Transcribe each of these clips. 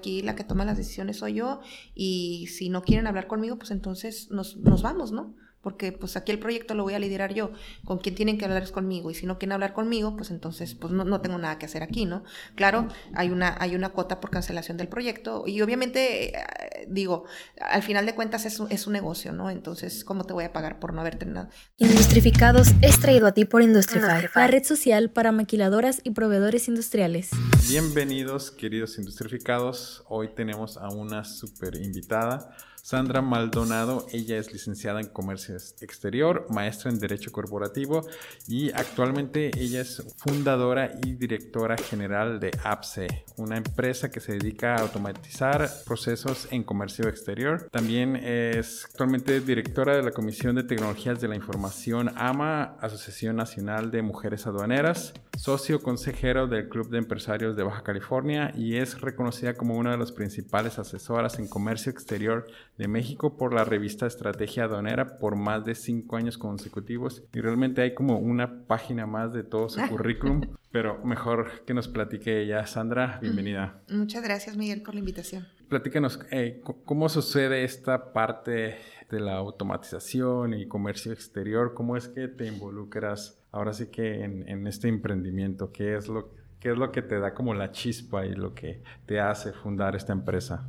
aquí la que toma las decisiones soy yo y si no quieren hablar conmigo, pues entonces nos, nos vamos, ¿no? Porque pues aquí el proyecto lo voy a liderar yo, con quien tienen que hablar es conmigo, y si no quieren hablar conmigo, pues entonces pues no, no tengo nada que hacer aquí, ¿no? Claro, hay una, hay una cuota por cancelación del proyecto, y obviamente, eh, digo, al final de cuentas es, es un negocio, ¿no? Entonces, ¿cómo te voy a pagar por no haber terminado? Industrificados es traído a ti por Industrify, la red social para maquiladoras y proveedores industriales. Bienvenidos, queridos industrificados, hoy tenemos a una super invitada, Sandra Maldonado, ella es licenciada en Comercio Exterior, maestra en Derecho Corporativo y actualmente ella es fundadora y directora general de APSE, una empresa que se dedica a automatizar procesos en comercio exterior. También es actualmente directora de la Comisión de Tecnologías de la Información AMA, Asociación Nacional de Mujeres Aduaneras, socio consejero del Club de Empresarios de Baja California y es reconocida como una de las principales asesoras en comercio exterior de México por la revista Estrategia Aduanera por más de cinco años consecutivos y realmente hay como una página más de todo su currículum, pero mejor que nos platique ella. Sandra, bienvenida. Muchas gracias Miguel por la invitación. Platícanos, eh, ¿cómo sucede esta parte de la automatización y comercio exterior? ¿Cómo es que te involucras ahora sí que en, en este emprendimiento? ¿Qué es lo ¿Qué es lo que te da como la chispa y lo que te hace fundar esta empresa?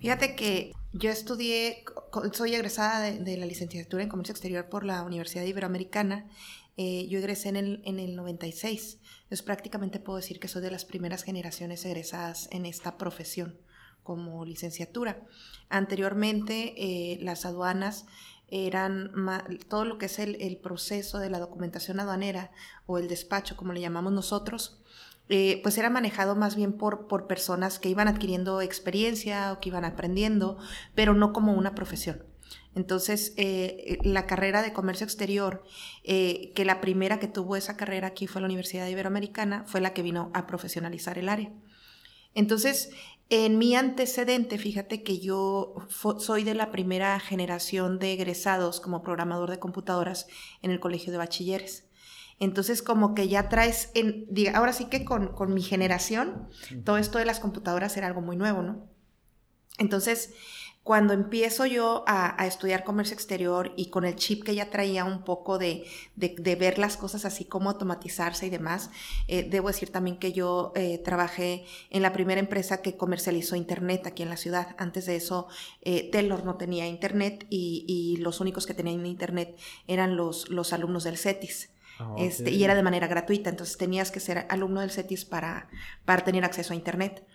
Fíjate que yo estudié, soy egresada de, la licenciatura en Comercio Exterior por la Universidad Iberoamericana. Eh, yo egresé en el, en el 96. Entonces prácticamente puedo decir que soy de las primeras generaciones egresadas en esta profesión como licenciatura. Anteriormente eh, las aduanas eran todo lo que es el, el, proceso de la documentación aduanera o el despacho, como le llamamos nosotros, eh, pues era manejado más bien por, por personas que iban adquiriendo experiencia o que iban aprendiendo, pero no como una profesión. Entonces, eh, la carrera de comercio exterior, eh, que la primera que tuvo esa carrera aquí fue la Universidad Iberoamericana, fue la que vino a profesionalizar el área. Entonces, en mi antecedente, fíjate que yo soy de la primera generación de egresados como programador de computadoras en el Colegio de Bachilleres. Entonces, como que ya traes, en, ahora sí que con, con mi generación, todo esto de las computadoras era algo muy nuevo, ¿no? Entonces, cuando empiezo yo a, estudiar comercio exterior y con el chip que ya traía un poco de, de, ver las cosas así como automatizarse y demás, eh, debo decir también que yo eh, trabajé en la primera empresa que comercializó Internet aquí en la ciudad. Antes de eso, eh, Taylor no tenía Internet y, y, los únicos que tenían Internet eran los, los alumnos del CETIS. Ah, este, y era de manera gratuita, entonces tenías que ser alumno del CETIS para, para tener acceso a Internet.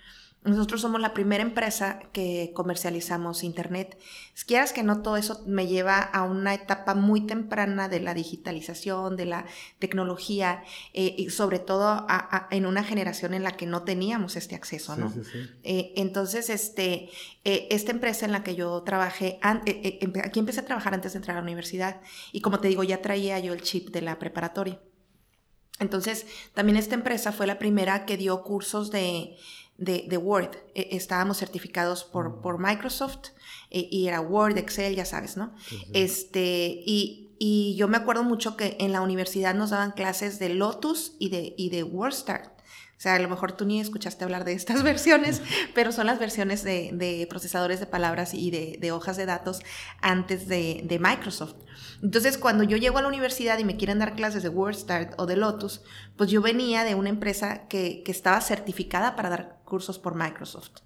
Nosotros somos la primera empresa que comercializamos Internet. Si quieras que no, todo eso me lleva a una etapa muy temprana de la digitalización, de la tecnología, eh, y sobre todo en una generación en la que no teníamos este acceso, ¿no? Eh, entonces, este, eh, esta empresa en la que yo trabajé, aquí empecé a trabajar antes de entrar a la universidad y como te digo, ya traía yo el chip de la preparatoria. Entonces, también esta empresa fue la primera que dio cursos de de, Word. E, estábamos certificados por, por Microsoft e, y era Word, Excel, ya sabes, ¿no? Este, y, y, yo me acuerdo mucho que en la universidad nos daban clases de Lotus y de, y de WordStart. O sea, a lo mejor tú ni escuchaste hablar de estas versiones, pero son las versiones de, de procesadores de palabras y de, de, hojas de datos antes de, de Microsoft. Entonces, cuando yo llego a la universidad y me quieren dar clases de WordStart o de Lotus, pues yo venía de una empresa que, que estaba certificada para dar cursos por Microsoft.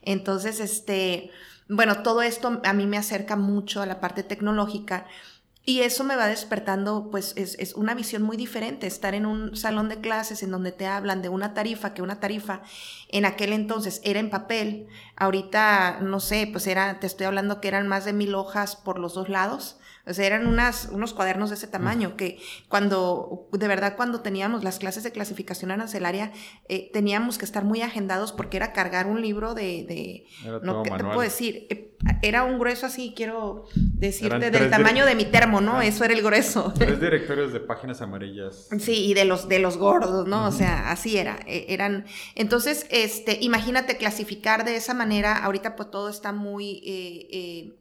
Entonces, este, bueno, todo esto a mí me acerca mucho a la parte tecnológica y eso me va despertando, pues es, una visión muy diferente, estar en un salón de clases en donde te hablan de una tarifa, que una tarifa. En aquel entonces era en papel, ahorita, no sé, pues era, te estoy hablando que eran más de mil hojas por los dos lados, o sea, eran unas, unos cuadernos de ese tamaño que cuando, de verdad, cuando teníamos las clases de clasificación arancelaria, eh, teníamos que estar muy agendados porque era cargar un libro de, de no, ¿qué te puedo decir? Eh, era un grueso así, quiero decirte, del tamaño de mi termo, ¿no? Eso era el grueso. Tres directorios de páginas amarillas. Sí, y de los, de los gordos, ¿no? O sea, así era. E, eran, entonces, este, imagínate clasificar de esa manera, ahorita pues todo está muy... Eh,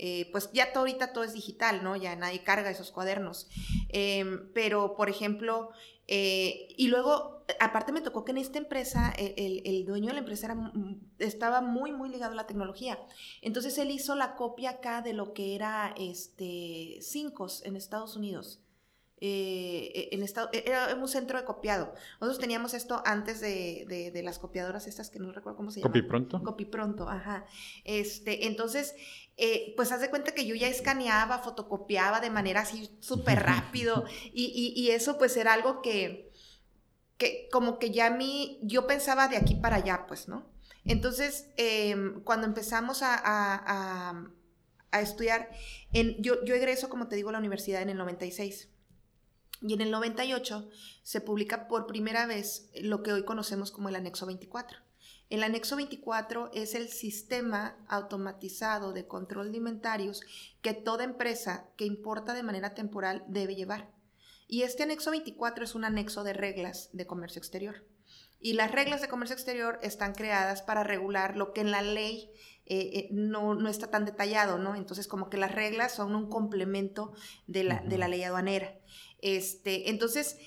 eh, pues ya todo, ahorita todo es digital, ¿no? Ya nadie carga esos cuadernos. Em, pero, por ejemplo, eh, y luego, aparte me tocó que en esta empresa, el, el, dueño de la empresa estaba muy, muy ligado a la tecnología. Entonces él hizo la copia acá de lo que era este, Cincos en Estados Unidos. Eh, en estado, e, era un centro de copiado. Nosotros teníamos esto antes de, de, las copiadoras estas que no recuerdo cómo se llaman. Copy pronto. Copy pronto, ajá. Este, entonces, eh, pues haz de cuenta que yo ya escaneaba, fotocopiaba de manera así súper rápido y, y, eso pues era algo que, que como que ya a mí, yo pensaba de aquí para allá, pues, ¿no? Entonces, em, cuando empezamos a, a, a, estudiar, en, yo, yo egreso, como te digo, a la universidad en el 96. Y en el 98 se publica por primera vez lo que hoy conocemos como el anexo 24. El anexo 24 es el sistema automatizado de control de inventarios que toda empresa que importa de manera temporal debe llevar. Y este anexo 24 es un anexo de reglas de comercio exterior. Y las reglas de comercio exterior están creadas para regular lo que en la ley eh, eh, no, no, está tan detallado, ¿no? Entonces, como que las reglas son un complemento de la, de la ley aduanera. Este, entonces,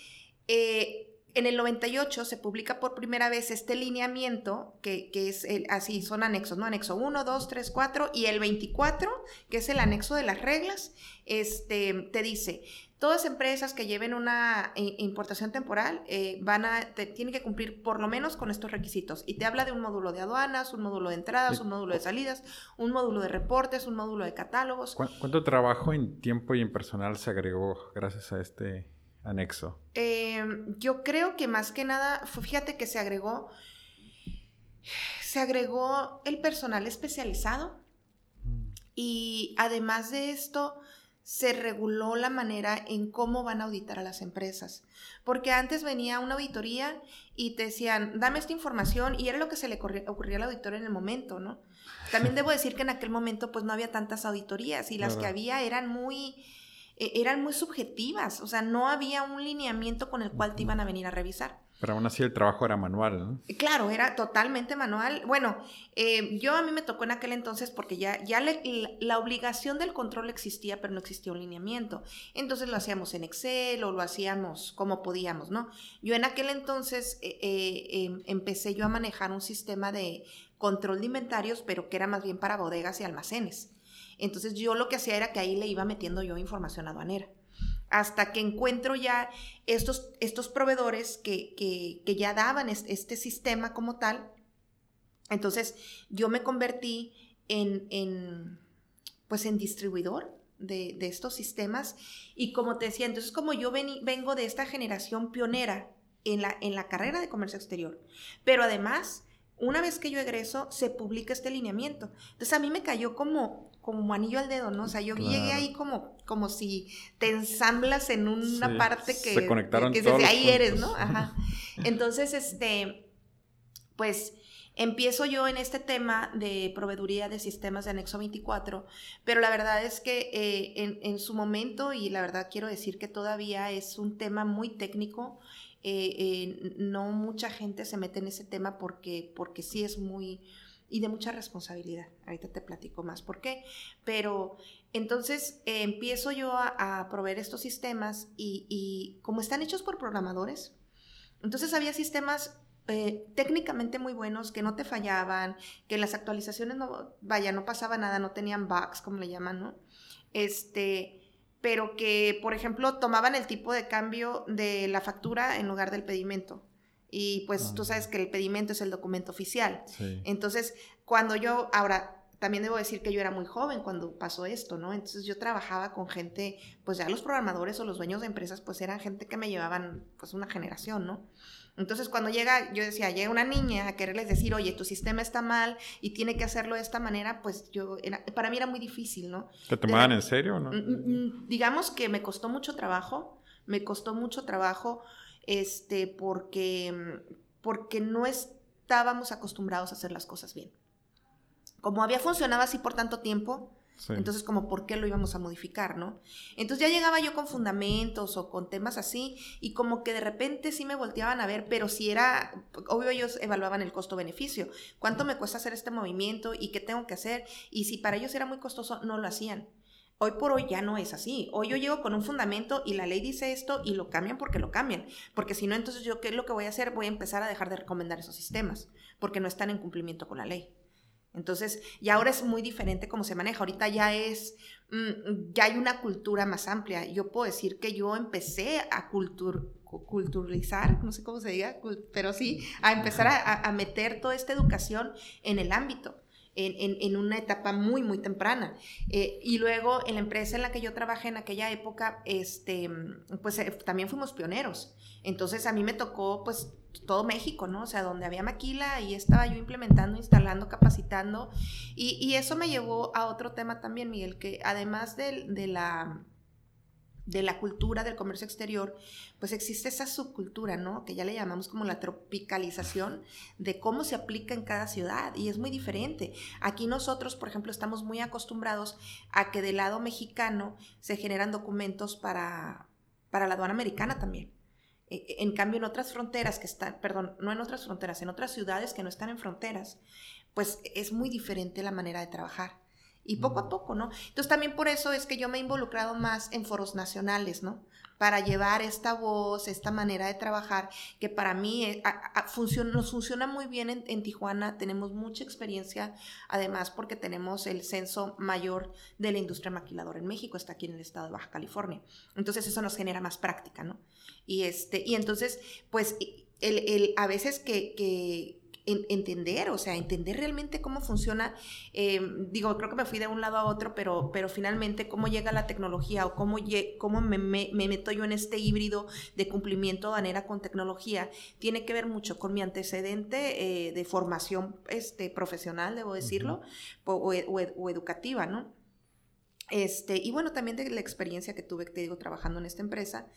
eh, en el 98 se publica por primera vez este lineamiento, que, es el, así, son anexos, ¿no? Anexo 1, 2, 3, 4, y el 24, que es el anexo de las reglas, este, te dice, todas empresas que lleven una importación temporal eh, van a, tienen que cumplir por lo menos con estos requisitos. Y te habla de un módulo de aduanas, un módulo de entradas, un módulo de salidas, un módulo de reportes, un módulo de catálogos. ¿Cuánto trabajo en tiempo y en personal se agregó gracias a este anexo? Em, yo creo que más que nada, fíjate que se agregó, se agregó el personal especializado mm. y además de esto, se reguló la manera en cómo van a auditar a las empresas. Porque antes venía una auditoría y te decían, dame esta información y era lo que se le ocurría al auditor en el momento, ¿no? También debo decir que en aquel momento pues no había tantas auditorías y las que había eran muy e, eran muy subjetivas, o sea, no había un lineamiento con el cual te iban a venir a revisar. Pero aún así el trabajo era manual, ¿no? Claro, era totalmente manual. Bueno, eh, yo a mí me tocó en aquel entonces porque ya, ya la obligación del control existía, pero no existía un lineamiento. Entonces lo hacíamos en Excel o lo hacíamos como podíamos, ¿no? Yo en aquel entonces eh, eh, em, empecé yo a manejar un sistema de control de inventarios, pero que era más bien para bodegas y almacenes. Entonces yo lo que hacía era que ahí le iba metiendo yo información aduanera. Hasta que encuentro ya estos, estos proveedores que, que, ya daban este, sistema como tal. Entonces yo me convertí en, en pues en distribuidor de, de, estos sistemas. Y como te decía, entonces como yo vengo de esta generación pionera en la, en la carrera de comercio exterior, pero además una vez que yo egreso, se publica este lineamiento. Entonces a mí me cayó como, como anillo al dedo, ¿no? O sea, yo llegué ahí como, como si te ensamblas en una parte que... Se conectaron que, desde ahí eres, ¿no? Ajá. Entonces, este, pues empiezo yo en este tema de proveeduría de sistemas de anexo 24, pero la verdad es que eh, en, en, su momento, y la verdad quiero decir que todavía es un tema muy técnico, eh, eh, no mucha gente se mete en ese tema porque, porque sí es muy y de mucha responsabilidad. Ahorita te platico más por qué. Pero entonces eh, empiezo yo a, proveer estos sistemas y, como están hechos por programadores, entonces había sistemas técnicamente muy buenos que no te fallaban, que las actualizaciones no, vaya, no pasaba nada, no tenían bugs, como le llaman, ¿no? Este, pero que, por ejemplo, tomaban el tipo de cambio de la factura en lugar del pedimento. Y pues tú sabes que el pedimento es el documento oficial. Entonces, cuando yo, ahora, también debo decir que yo era muy joven cuando pasó esto, ¿no? Entonces yo trabajaba con gente, pues ya los programadores o los dueños de empresas, pues eran gente que me llevaban pues una generación, ¿no? Entonces, cuando llega, yo decía, llega una niña a quererles decir, oye, tu sistema está mal y tiene que hacerlo de esta manera, pues yo, para mí era muy difícil, ¿no? ¿Te tomaban en serio o no? Mm, mm, mm, digamos que me costó mucho trabajo, me costó mucho trabajo, este, porque, porque no estábamos acostumbrados a hacer las cosas bien. Como había funcionado así por tanto tiempo, Entonces, como, ¿por qué lo íbamos a modificar, no? Entonces ya llegaba yo con fundamentos o con temas así y como que de repente sí me volteaban a ver, pero si era, obvio ellos evaluaban el costo-beneficio. ¿Cuánto me cuesta hacer este movimiento y qué tengo que hacer? Y si para ellos era muy costoso, no lo hacían. Hoy por hoy ya no es así. Hoy yo llego con un fundamento y la ley dice esto y lo cambian porque lo cambian. Porque si no, entonces yo, ¿qué es lo que voy a hacer? Voy a empezar a dejar de recomendar esos sistemas porque no están en cumplimiento con la ley. Entonces, y ahora es muy diferente cómo se maneja. Ahorita ya es, mm, ya hay una cultura más amplia. Yo puedo decir que yo empecé a culturalizar, no sé cómo se diga, pero sí, a empezar a, meter toda esta educación en el ámbito. En, una etapa muy, muy temprana. Eh, y luego en la empresa en la que yo trabajé en aquella época, este, pues eh, también fuimos pioneros. Entonces a mí me tocó pues todo México, ¿no? O sea, donde había maquila, y estaba yo implementando, instalando, capacitando. Y, eso me llevó a otro tema también, Miguel, que además de, de, la de la cultura del comercio exterior, pues existe esa subcultura, ¿no? Que ya le llamamos como la tropicalización de cómo se aplica en cada ciudad y es muy diferente. Aquí nosotros, por ejemplo, estamos muy acostumbrados a que del lado mexicano se generan documentos para, para la aduana americana también. E, e, en cambio, en otras fronteras que están, perdón, no en otras fronteras, en otras ciudades que no están en fronteras, pues es muy diferente la manera de trabajar. Y poco a poco, ¿no? Entonces también por eso es que yo me he involucrado más en foros nacionales, ¿no? Para llevar esta voz, esta manera de trabajar, que para mí eh, funciona, nos funciona muy bien en, en, Tijuana, tenemos mucha experiencia, además porque tenemos el censo mayor de la industria maquiladora en México, está aquí en el estado de Baja California. Entonces eso nos genera más práctica, ¿no? Y, este, y entonces, pues, el, el a veces que, que entender, o sea, entender realmente cómo funciona, em, digo, creo que me fui de un lado a otro, pero, pero finalmente cómo llega la tecnología o cómo, cómo me, me, meto yo en este híbrido de cumplimiento aduanera con tecnología, tiene que ver mucho con mi antecedente eh, de formación este, profesional, debo decirlo, o, o, educativa, ¿no? Este, y bueno, también de la experiencia que tuve, te digo, trabajando en esta empresa.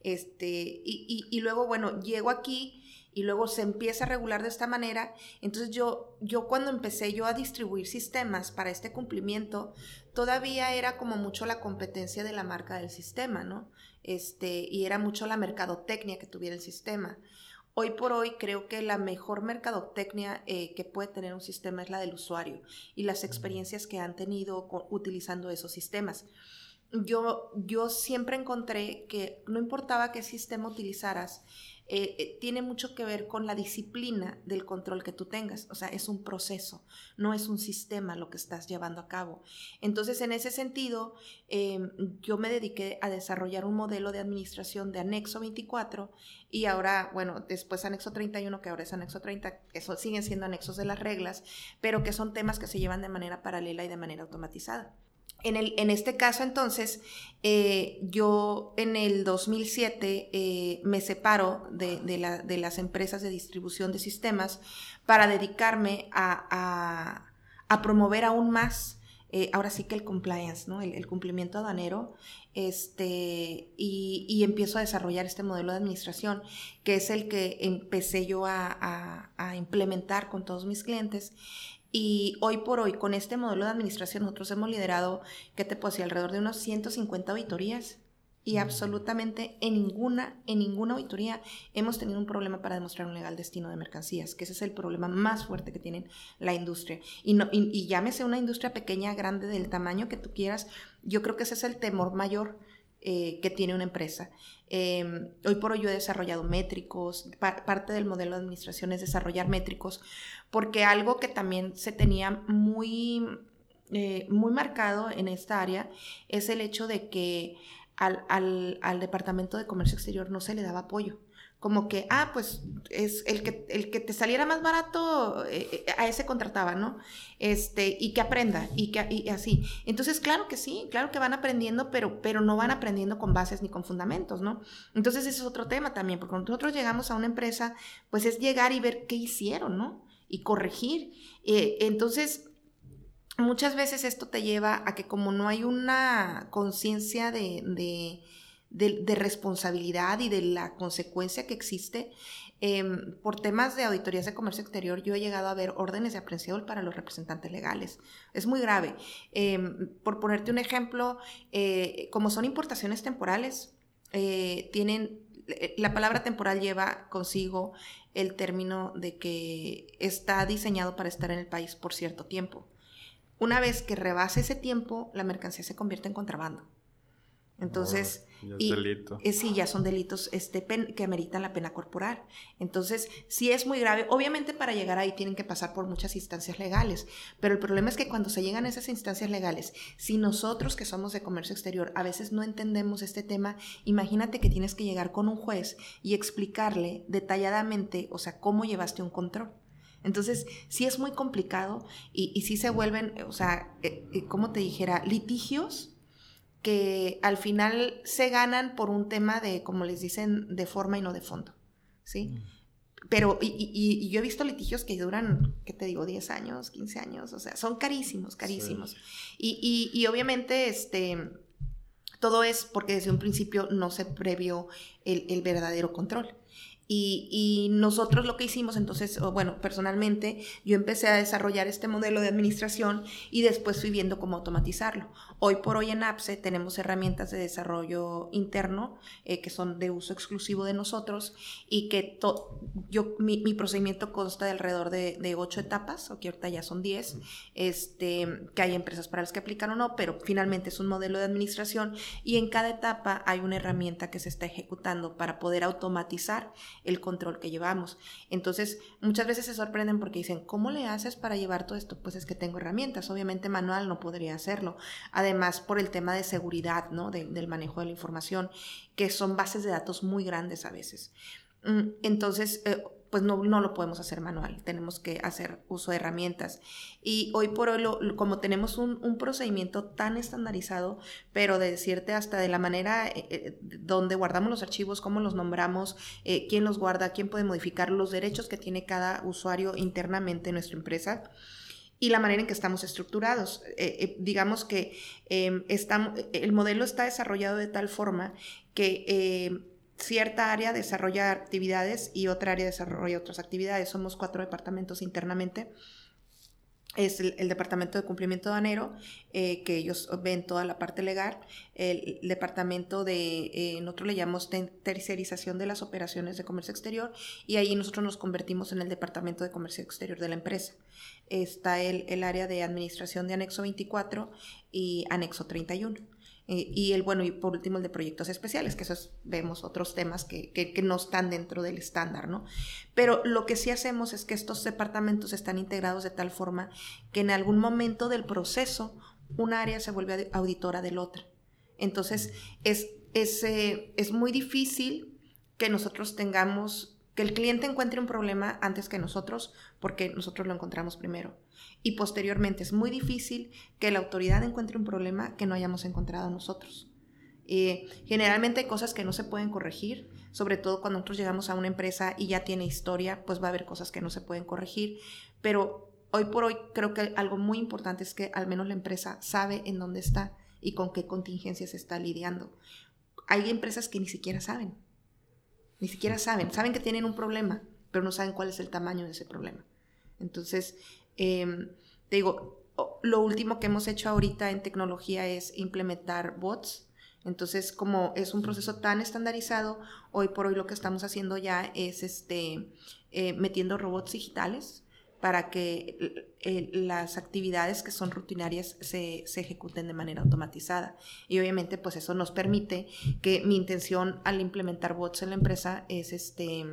Este, y, y, y luego, bueno, llego aquí y luego se empieza a regular de esta manera. Entonces yo, yo cuando empecé yo a distribuir sistemas para este cumplimiento, todavía era como mucho la competencia de la marca del sistema, ¿no? Este, y era mucho la mercadotecnia que tuviera el sistema. Hoy por hoy creo que la mejor mercadotecnia eh, que puede tener un sistema es la del usuario y las experiencias que han tenido utilizando esos sistemas. Yo, yo siempre encontré que no importaba qué sistema utilizaras, eh, eh, tiene mucho que ver con la disciplina del control que tú tengas. O sea, es un proceso, no es un sistema lo que estás llevando a cabo. Entonces, en ese sentido, em, yo me dediqué a desarrollar un modelo de administración de anexo 24 y ahora, bueno, después anexo 31, que ahora es anexo 30, eso siguen siendo anexos de las reglas, pero que son temas que se llevan de manera paralela y de manera automatizada. En, el, en este caso, entonces, eh, yo en el 2007 eh, me separo de, de, las empresas de distribución de sistemas para dedicarme a, a, promover aún más, eh, ahora sí que el compliance, ¿no? el, cumplimiento aduanero, este, y, y, empiezo a desarrollar este modelo de administración, que es el que empecé yo a, a implementar con todos mis clientes. Y hoy por hoy, con este modelo de administración, nosotros hemos liderado, ¿qué te puedo decir? Alrededor de unos 150 auditorías. Y absolutamente en ninguna, en ninguna auditoría hemos tenido un problema para demostrar un legal destino de mercancías, que ese es el problema más fuerte que tiene la industria. Y, no, y llámese una industria pequeña, grande, del tamaño que tú quieras, yo creo que ese es el temor mayor eh, que tiene una empresa. Em, hoy por hoy yo he desarrollado métricos, parte del modelo de administración es desarrollar métricos, porque algo que también se tenía muy, eh, muy marcado en esta área es el hecho de que al, al Departamento de Comercio Exterior no se le daba apoyo como que, ah, pues es el que, el que te saliera más barato, eh, eh, a ese contrataba, ¿no? Este, y que aprenda, y que y así. Entonces, claro que sí, claro que van aprendiendo, pero, pero no van aprendiendo con bases ni con fundamentos, ¿no? Entonces, ese es otro tema también, porque cuando nosotros llegamos a una empresa, pues es llegar y ver qué hicieron, ¿no? Y corregir. Eh, entonces, muchas veces esto te lleva a que como no hay una conciencia de de, responsabilidad y de la consecuencia que existe. Em, por temas de auditorías de comercio exterior, yo he llegado a ver órdenes de aprehensión para los representantes legales. Es muy grave. Em, por ponerte un ejemplo, eh, como son importaciones temporales, eh, tienen, eh, la palabra temporal lleva consigo el término de que está diseñado para estar en el país por cierto tiempo. Una vez que rebase ese tiempo, la mercancía se convierte en contrabando. Entonces, y, delito. Eh, sí, ya son delitos este, que ameritan la pena corporal. Entonces, sí es muy grave. Obviamente para llegar ahí tienen que pasar por muchas instancias legales, pero el problema es que cuando se llegan a esas instancias legales, si nosotros que somos de comercio exterior a veces no entendemos este tema, imagínate que tienes que llegar con un juez y explicarle detalladamente, o sea, cómo llevaste un control. Entonces, sí es muy complicado y, y sí se vuelven, o sea, eh, eh, como te dijera, litigios que al final se ganan por un tema de, como les dicen, de forma y no de fondo, ¿sí? Mm. Pero, y, yo he visto litigios que duran, ¿qué te digo? 10 años, 15 años, o sea, son carísimos, carísimos. Y, obviamente, este, todo es porque desde un principio no se previó el, el verdadero control. Y, nosotros lo que hicimos, entonces, bueno, personalmente, yo empecé a desarrollar este modelo de administración y después fui viendo cómo automatizarlo. Hoy por hoy en APSE tenemos herramientas de desarrollo interno eh, que son de uso exclusivo de nosotros y que yo, mi, procedimiento consta de alrededor de, ocho etapas, o que ahorita ya son diez, este, que hay empresas para las que aplican o no, pero finalmente es un modelo de administración y en cada etapa hay una herramienta que se está ejecutando para poder automatizar el control que llevamos. Entonces, muchas veces se sorprenden porque dicen, ¿cómo le haces para llevar todo esto? Pues es que tengo herramientas, obviamente manual no podría hacerlo. Además, por el tema de seguridad, ¿no? del manejo de la información, que son bases de datos muy grandes a veces. Mm, entonces, eh, pues no, no, lo podemos hacer manual, tenemos que hacer uso de herramientas. Y hoy por hoy, como tenemos un, procedimiento tan estandarizado, pero de decirte hasta de la manera eh, eh, donde guardamos los archivos, cómo los nombramos, eh, quién los guarda, quién puede modificar los derechos que tiene cada usuario internamente en nuestra empresa y la manera en que estamos estructurados. digamos que em, estamos, el modelo está desarrollado de tal forma que cierta área desarrolla actividades y otra área desarrolla otras actividades. Somos cuatro departamentos internamente. Es el, departamento de cumplimiento aduanero, eh, que ellos ven toda la parte legal, el, departamento de, eh, nosotros le llamamos tercerización de las operaciones de comercio exterior, y ahí nosotros nos convertimos en el departamento de comercio exterior de la empresa. Está el, el área de administración de anexo 24 y anexo 31. Eh, y el, bueno, y por último el de proyectos especiales, que esos vemos otros temas que, que, no están dentro del estándar, ¿no? Pero lo que sí hacemos es que estos departamentos están integrados de tal forma que en algún momento del proceso un área se vuelve auditora del otro. Entonces, es, es, eh, es muy difícil que nosotros tengamos, que el cliente encuentre un problema antes que nosotros, porque nosotros lo encontramos primero y posteriormente es muy difícil que la autoridad encuentre un problema que no hayamos encontrado nosotros. Eh, generalmente hay cosas que no se pueden corregir, sobre todo cuando nosotros llegamos a una empresa y ya tiene historia, pues va a haber cosas que no se pueden corregir, pero hoy por hoy creo que algo muy importante es que al menos la empresa sabe en dónde está y con qué contingencias está lidiando. Hay empresas que ni siquiera saben, ni siquiera saben, saben que tienen un problema, pero no saben cuál es el tamaño de ese problema. Entonces, Em, te digo, lo último que hemos hecho ahorita en tecnología es implementar bots. Entonces, como es un proceso tan estandarizado, hoy por hoy lo que estamos haciendo ya es este, eh, metiendo robots digitales para que las actividades que son rutinarias se, se, ejecuten de manera automatizada. Y obviamente, pues eso nos permite que mi intención al implementar bots en la empresa es este,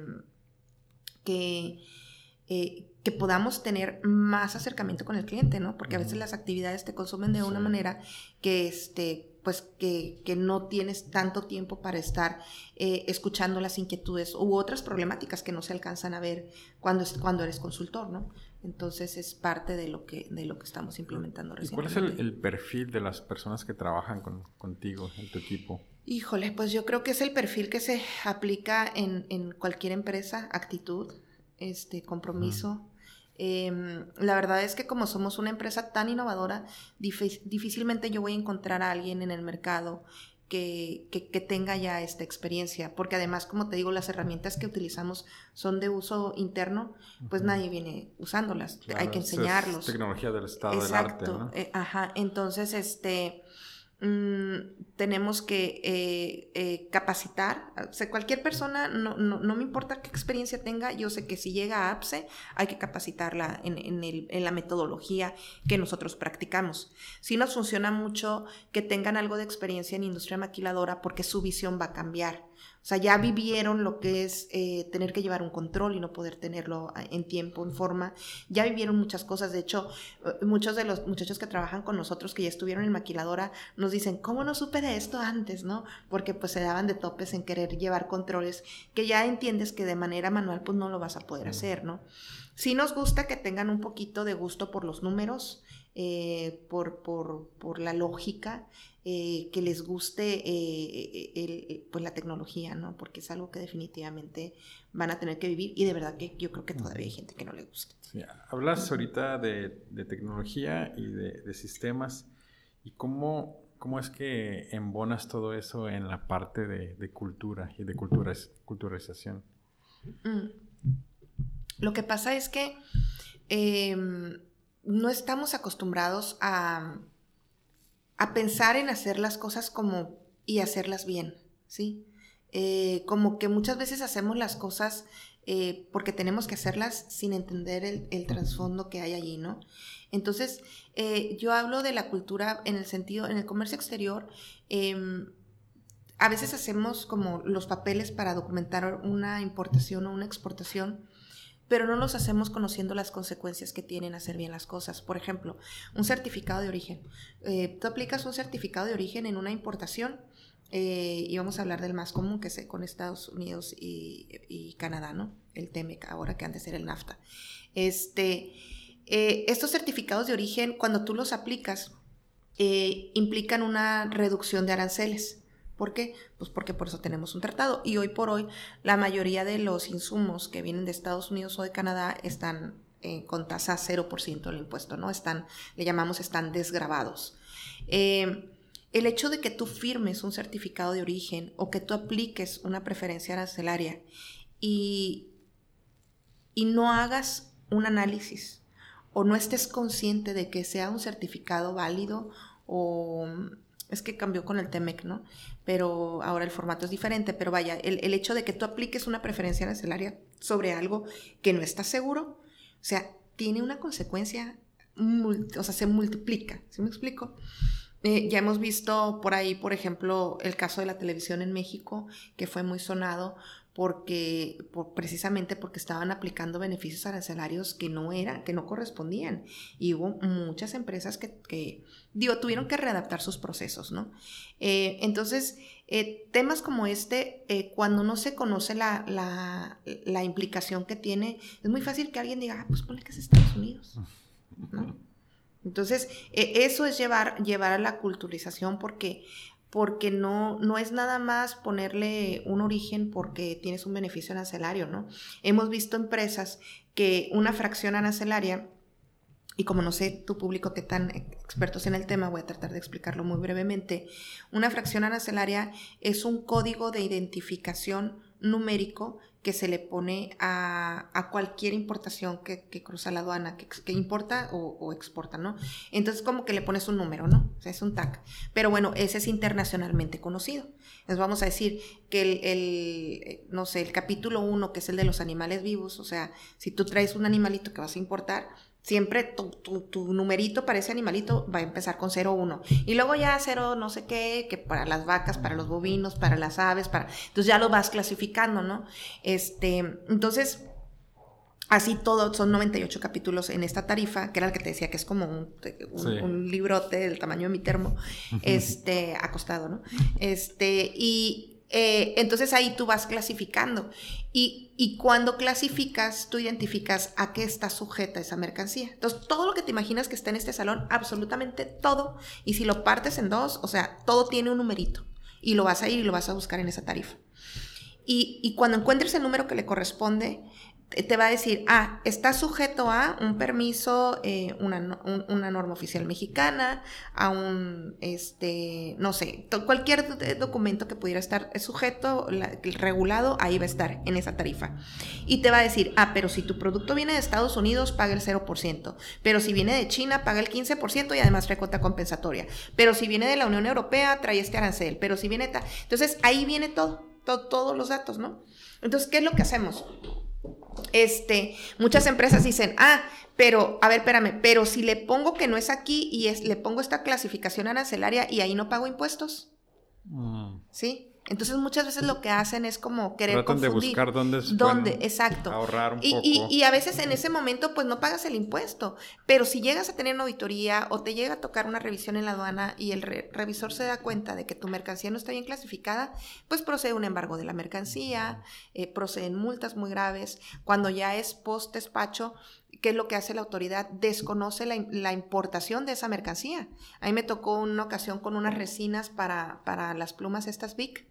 que eh, que podamos tener más acercamiento con el cliente, ¿no? Porque a veces las actividades te consumen de una manera que, este, pues, que, que, no tienes tanto tiempo para estar eh, escuchando las inquietudes u otras problemáticas que no se alcanzan a ver cuando, cuando eres consultor, ¿no? Entonces es parte de lo que, de lo que estamos implementando. ¿Y cuál es el, perfil de las personas que trabajan con, contigo, en tu equipo? Híjole, pues yo creo que es el perfil que se aplica en, en cualquier empresa, actitud, este compromiso. Em, la verdad es que como somos una empresa tan innovadora, difícilmente yo voy a encontrar a alguien en el mercado que, que, tenga ya esta experiencia, porque además, como te digo, las herramientas que utilizamos son de uso interno, pues nadie viene usándolas, hay que enseñarlos. Es tecnología del estado del arte, ¿no? Eh, ajá, entonces, este, Mm, tenemos que eh, eh, capacitar. O sea, cualquier persona, no, no, me importa qué experiencia tenga, yo sé que si llega a APSE hay que capacitarla en, en, el, en la metodología que nosotros practicamos. Si nos funciona mucho que tengan algo de experiencia en industria maquiladora porque su visión va a cambiar. O sea, ya vivieron lo que es eh, tener que llevar un control y no poder tenerlo ah, en tiempo, en forma. Ya vivieron muchas cosas. De hecho, eh, muchos de los muchachos que trabajan con nosotros, que ya estuvieron en maquiladora, nos dicen, ¿cómo no supe de esto antes? ¿No? Porque pues se daban de topes en querer llevar controles que ya entiendes que de manera manual pues no lo vas a poder hacer, ¿no? Sí nos gusta que tengan un poquito de gusto por los números, eh, por, por, por, la lógica, eh, que les guste eh, pues la tecnología, ¿no? Porque es algo que definitivamente van a tener que vivir y de verdad que yo creo que todavía hay gente que no le gusta. hablas ahorita de, tecnología y de, sistemas y cómo, cómo es que embonas todo eso en la parte de, cultura y de culturalización. Mm. Lo que pasa es que em, no estamos acostumbrados a a pensar en hacer las cosas como y hacerlas bien, ¿sí? Eh, como que muchas veces hacemos las cosas eh, porque tenemos que hacerlas sin entender el, trasfondo que hay allí, ¿no? Entonces, eh, yo hablo de la cultura en el sentido, en el comercio exterior, em, a veces hacemos como los papeles para documentar una importación o una exportación pero no los hacemos conociendo las consecuencias que tienen hacer bien las cosas. Por ejemplo, un certificado de origen. Eh, tú aplicas un certificado de origen en una importación eh, y vamos a hablar del más común que es con Estados Unidos y, Canadá, ¿no? El TEMEC, ahora que antes era el NAFTA. Este, eh, estos certificados de origen, cuando tú los aplicas, implican una reducción de aranceles. ¿Por qué? Pues porque por eso tenemos un tratado. Y hoy por hoy la mayoría de los insumos que vienen de Estados Unidos o de Canadá están eh, con tasa 0% del impuesto, ¿no? Están, le llamamos, están desgrabados. Eh, el hecho de que tú firmes un certificado de origen o que tú apliques una preferencia arancelaria y, y no hagas un análisis o no estés consciente de que sea un certificado válido o es que cambió con el TEMEC, ¿no? Pero ahora el formato es diferente, pero vaya, el, hecho de que tú apliques una preferencia arancelaria sobre algo que no estás seguro, o sea, tiene una consecuencia, o sea, se multiplica, ¿sí me explico? Eh, ya hemos visto por ahí, por ejemplo, el caso de la televisión en México, que fue muy sonado porque precisamente porque estaban aplicando beneficios arancelarios que no eran, que no correspondían. Y hubo muchas empresas que, digo, tuvieron que readaptar sus procesos, ¿no? Eh, entonces, eh, temas como este, eh, cuando no se conoce la, la, implicación que tiene, es muy fácil que alguien diga, ah, pues ponle que es Estados Unidos, ¿no? Entonces, eso es llevar, llevar a la culturización porque porque no, no es nada más ponerle un origen porque tienes un beneficio arancelario, ¿no? Hemos visto empresas que una fracción arancelaria, y como no sé tu público qué tan expertos en el tema, voy a tratar de explicarlo muy brevemente, una fracción arancelaria es un código de identificación numérico que se le pone a, cualquier importación que, cruza la aduana, que, importa o, exporta, ¿no? Entonces como que le pones un número, ¿no? O sea, es un TAC. Pero bueno, ese es internacionalmente conocido. Les vamos a decir que el, el no sé, el capítulo 1, que es el de los animales vivos, o sea, si tú traes un animalito que vas a importar, Siempre tu, tu, numerito para ese animalito va a empezar con 0, 1. Y luego ya 0 no sé qué, que para las vacas, para los bovinos, para las aves, para... Entonces ya lo vas clasificando, ¿no? Este, entonces, así todo, son 98 capítulos en esta tarifa, que era el que te decía que es como un, un, librote del tamaño de mi termo, este, acostado, ¿no? Este, y eh, entonces ahí tú vas clasificando. Y, y, cuando clasificas, tú identificas a qué está sujeta esa mercancía. Entonces, todo lo que te imaginas que está en este salón, absolutamente todo. Y si lo partes en dos, o sea, todo tiene un numerito. Y lo vas a ir y lo vas a buscar en esa tarifa. Y, y cuando encuentres el número que le corresponde, te va a decir, ah, está sujeto a un permiso, eh, una, norma oficial mexicana, a un, este, no sé, cualquier documento que pudiera estar sujeto, regulado, ahí va a estar en esa tarifa. Y te va a decir, ah, pero si tu producto viene de Estados Unidos, paga el 0%, pero si viene de China, paga el 15% y además trae cuota compensatoria, pero si viene de la Unión Europea, trae este arancel, pero si viene... Entonces ahí viene todo, todo, todos los datos, ¿no? Entonces, ¿qué es lo que hacemos? Este, muchas empresas dicen, ah, pero, a ver, espérame, pero si le pongo que no es aquí y es, le pongo esta clasificación arancelaria y ahí no pago impuestos. Mm. ¿Sí? Entonces muchas veces lo que hacen es como querer Tratan de buscar dónde, dónde exacto. ahorrar un y, poco. Y, y, a veces en ese momento pues no pagas el impuesto, pero si llegas a tener una auditoría o te llega a tocar una revisión en la aduana y el revisor se da cuenta de que tu mercancía no está bien clasificada, pues procede un embargo de la mercancía, eh, proceden multas muy graves. Cuando ya es post despacho, ¿qué es lo que hace la autoridad? Desconoce la, la, importación de esa mercancía. A mí me tocó una ocasión con unas resinas para, para las plumas estas BIC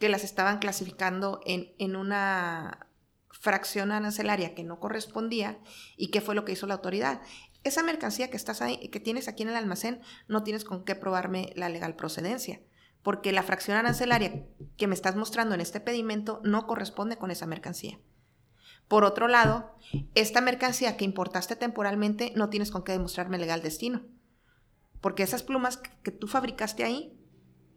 que las estaban clasificando en, en una fracción arancelaria que no correspondía y qué fue lo que hizo la autoridad. Esa mercancía que estás ahí, que tienes aquí en el almacén, no tienes con qué probarme la legal procedencia, porque la fracción arancelaria que me estás mostrando en este pedimento no corresponde con esa mercancía. Por otro lado, esta mercancía que importaste temporalmente no tienes con qué demostrarme legal destino, porque esas plumas que tú fabricaste ahí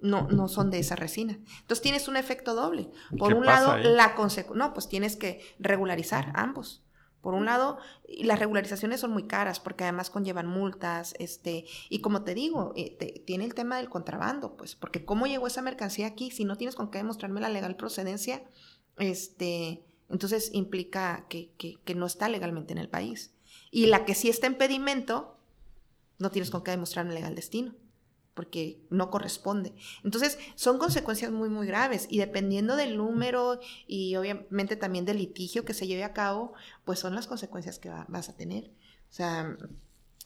no, no son de esa resina. Entonces tienes un efecto doble. Por un lado, la consecuencia, no, pues tienes que regularizar ambos. Por un lado, las regularizaciones son muy caras porque además conllevan multas, este, y como te digo, eh, tiene el tema del contrabando, pues, porque cómo llegó esa mercancía aquí si no tienes con qué demostrarme la legal procedencia, este, entonces implica que, que, que no está legalmente en el país. Y la que sí está en pedimento, no tienes con qué demostrarme legal destino porque no corresponde. Entonces, son consecuencias muy, muy graves y dependiendo del número y obviamente también del litigio que se lleve a cabo, pues son las consecuencias que vas a tener. O sea,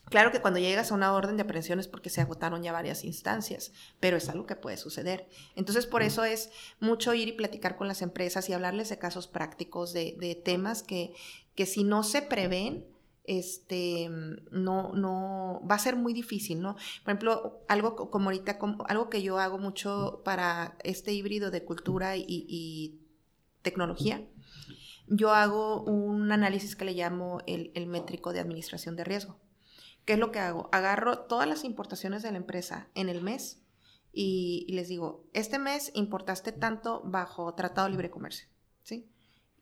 claro que cuando llegas a una orden de aprehensión es porque se agotaron ya varias instancias, pero es algo que puede suceder. Entonces, por eso es mucho ir y platicar con las empresas y hablarles de casos prácticos, de, de temas que, que si no se prevén, este, no, va a ser muy difícil, ¿no? Por ejemplo, algo como ahorita, algo que yo hago mucho para este híbrido de cultura y, tecnología, yo hago un análisis que le llamo el, métrico de administración de riesgo. ¿Qué es lo que hago? Agarro todas las importaciones de la empresa en el mes y, les digo, este mes importaste tanto bajo Tratado de Libre Comercio, ¿sí?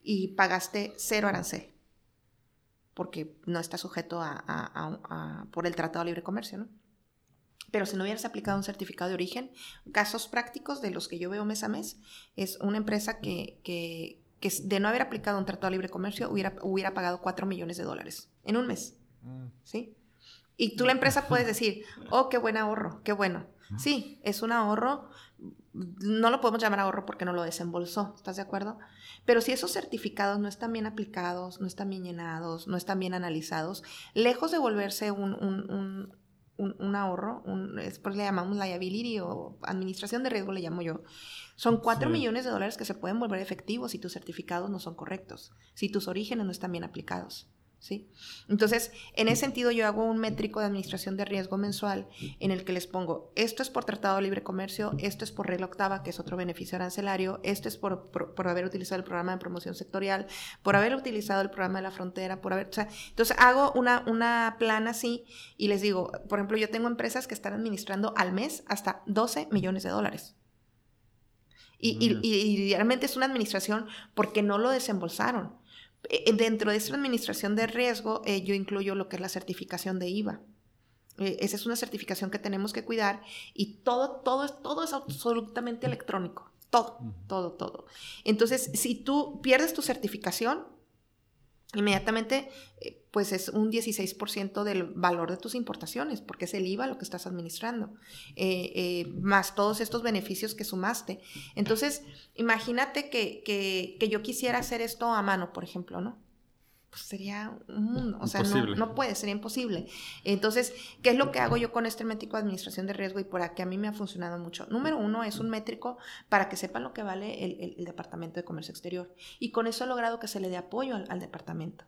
Y pagaste cero arancel porque no está sujeto a, por el Tratado de Libre Comercio, ¿no? Pero si no hubieras aplicado un certificado de origen, casos prácticos de los que yo veo mes a mes, es una empresa que, que, de no haber aplicado un Tratado de Libre Comercio hubiera, hubiera pagado 4 millones de dólares en un mes, mm. ¿sí? Y tú la empresa puedes decir, oh, qué buen ahorro, qué bueno. Sí, es un ahorro, no lo podemos llamar ahorro porque no lo desembolsó, ¿estás de acuerdo? Pero si esos certificados no están bien aplicados, no están bien llenados, no están bien analizados, lejos de volverse un, un, un, un ahorro, un, después le llamamos liability o administración de riesgo, le llamo yo, son 4 millones de dólares que se pueden volver efectivos si tus certificados no son correctos, si tus orígenes no están bien aplicados. ¿Sí? Entonces, en ese sentido, yo hago un métrico de administración de riesgo mensual en el que les pongo, esto es por Tratado de Libre Comercio, esto es por regla octava, que es otro beneficio arancelario, esto es por, por, haber utilizado el programa de promoción sectorial, por haber utilizado el programa de la frontera, por haber, o sea, entonces hago una, una plan así y les digo, por ejemplo, yo tengo empresas que están administrando al mes hasta 12 millones de dólares. Y, y, y, realmente es una administración porque no lo desembolsaron. Eh, dentro de esta administración de riesgo, eh, yo incluyo lo que es la certificación de IVA. Eh, esa es una certificación que tenemos que cuidar y todo, todo, todo es absolutamente electrónico. Todo, todo, todo. Entonces, si tú pierdes tu certificación, inmediatamente eh, pues es un 16% del valor de tus importaciones, porque es el IVA lo que estás administrando, eh, eh, más todos estos beneficios que sumaste. Entonces, imagínate que, que, yo quisiera hacer esto a mano, por ejemplo, ¿no? Pues sería un mundo, o sea, no, no, puede, sería imposible. Entonces, ¿qué es lo que hago yo con este métrico de administración de riesgo y por aquí a mí me ha funcionado mucho? Número uno, es un métrico para que sepan lo que vale el, Departamento de Comercio Exterior y con eso he logrado que se le dé apoyo al, departamento,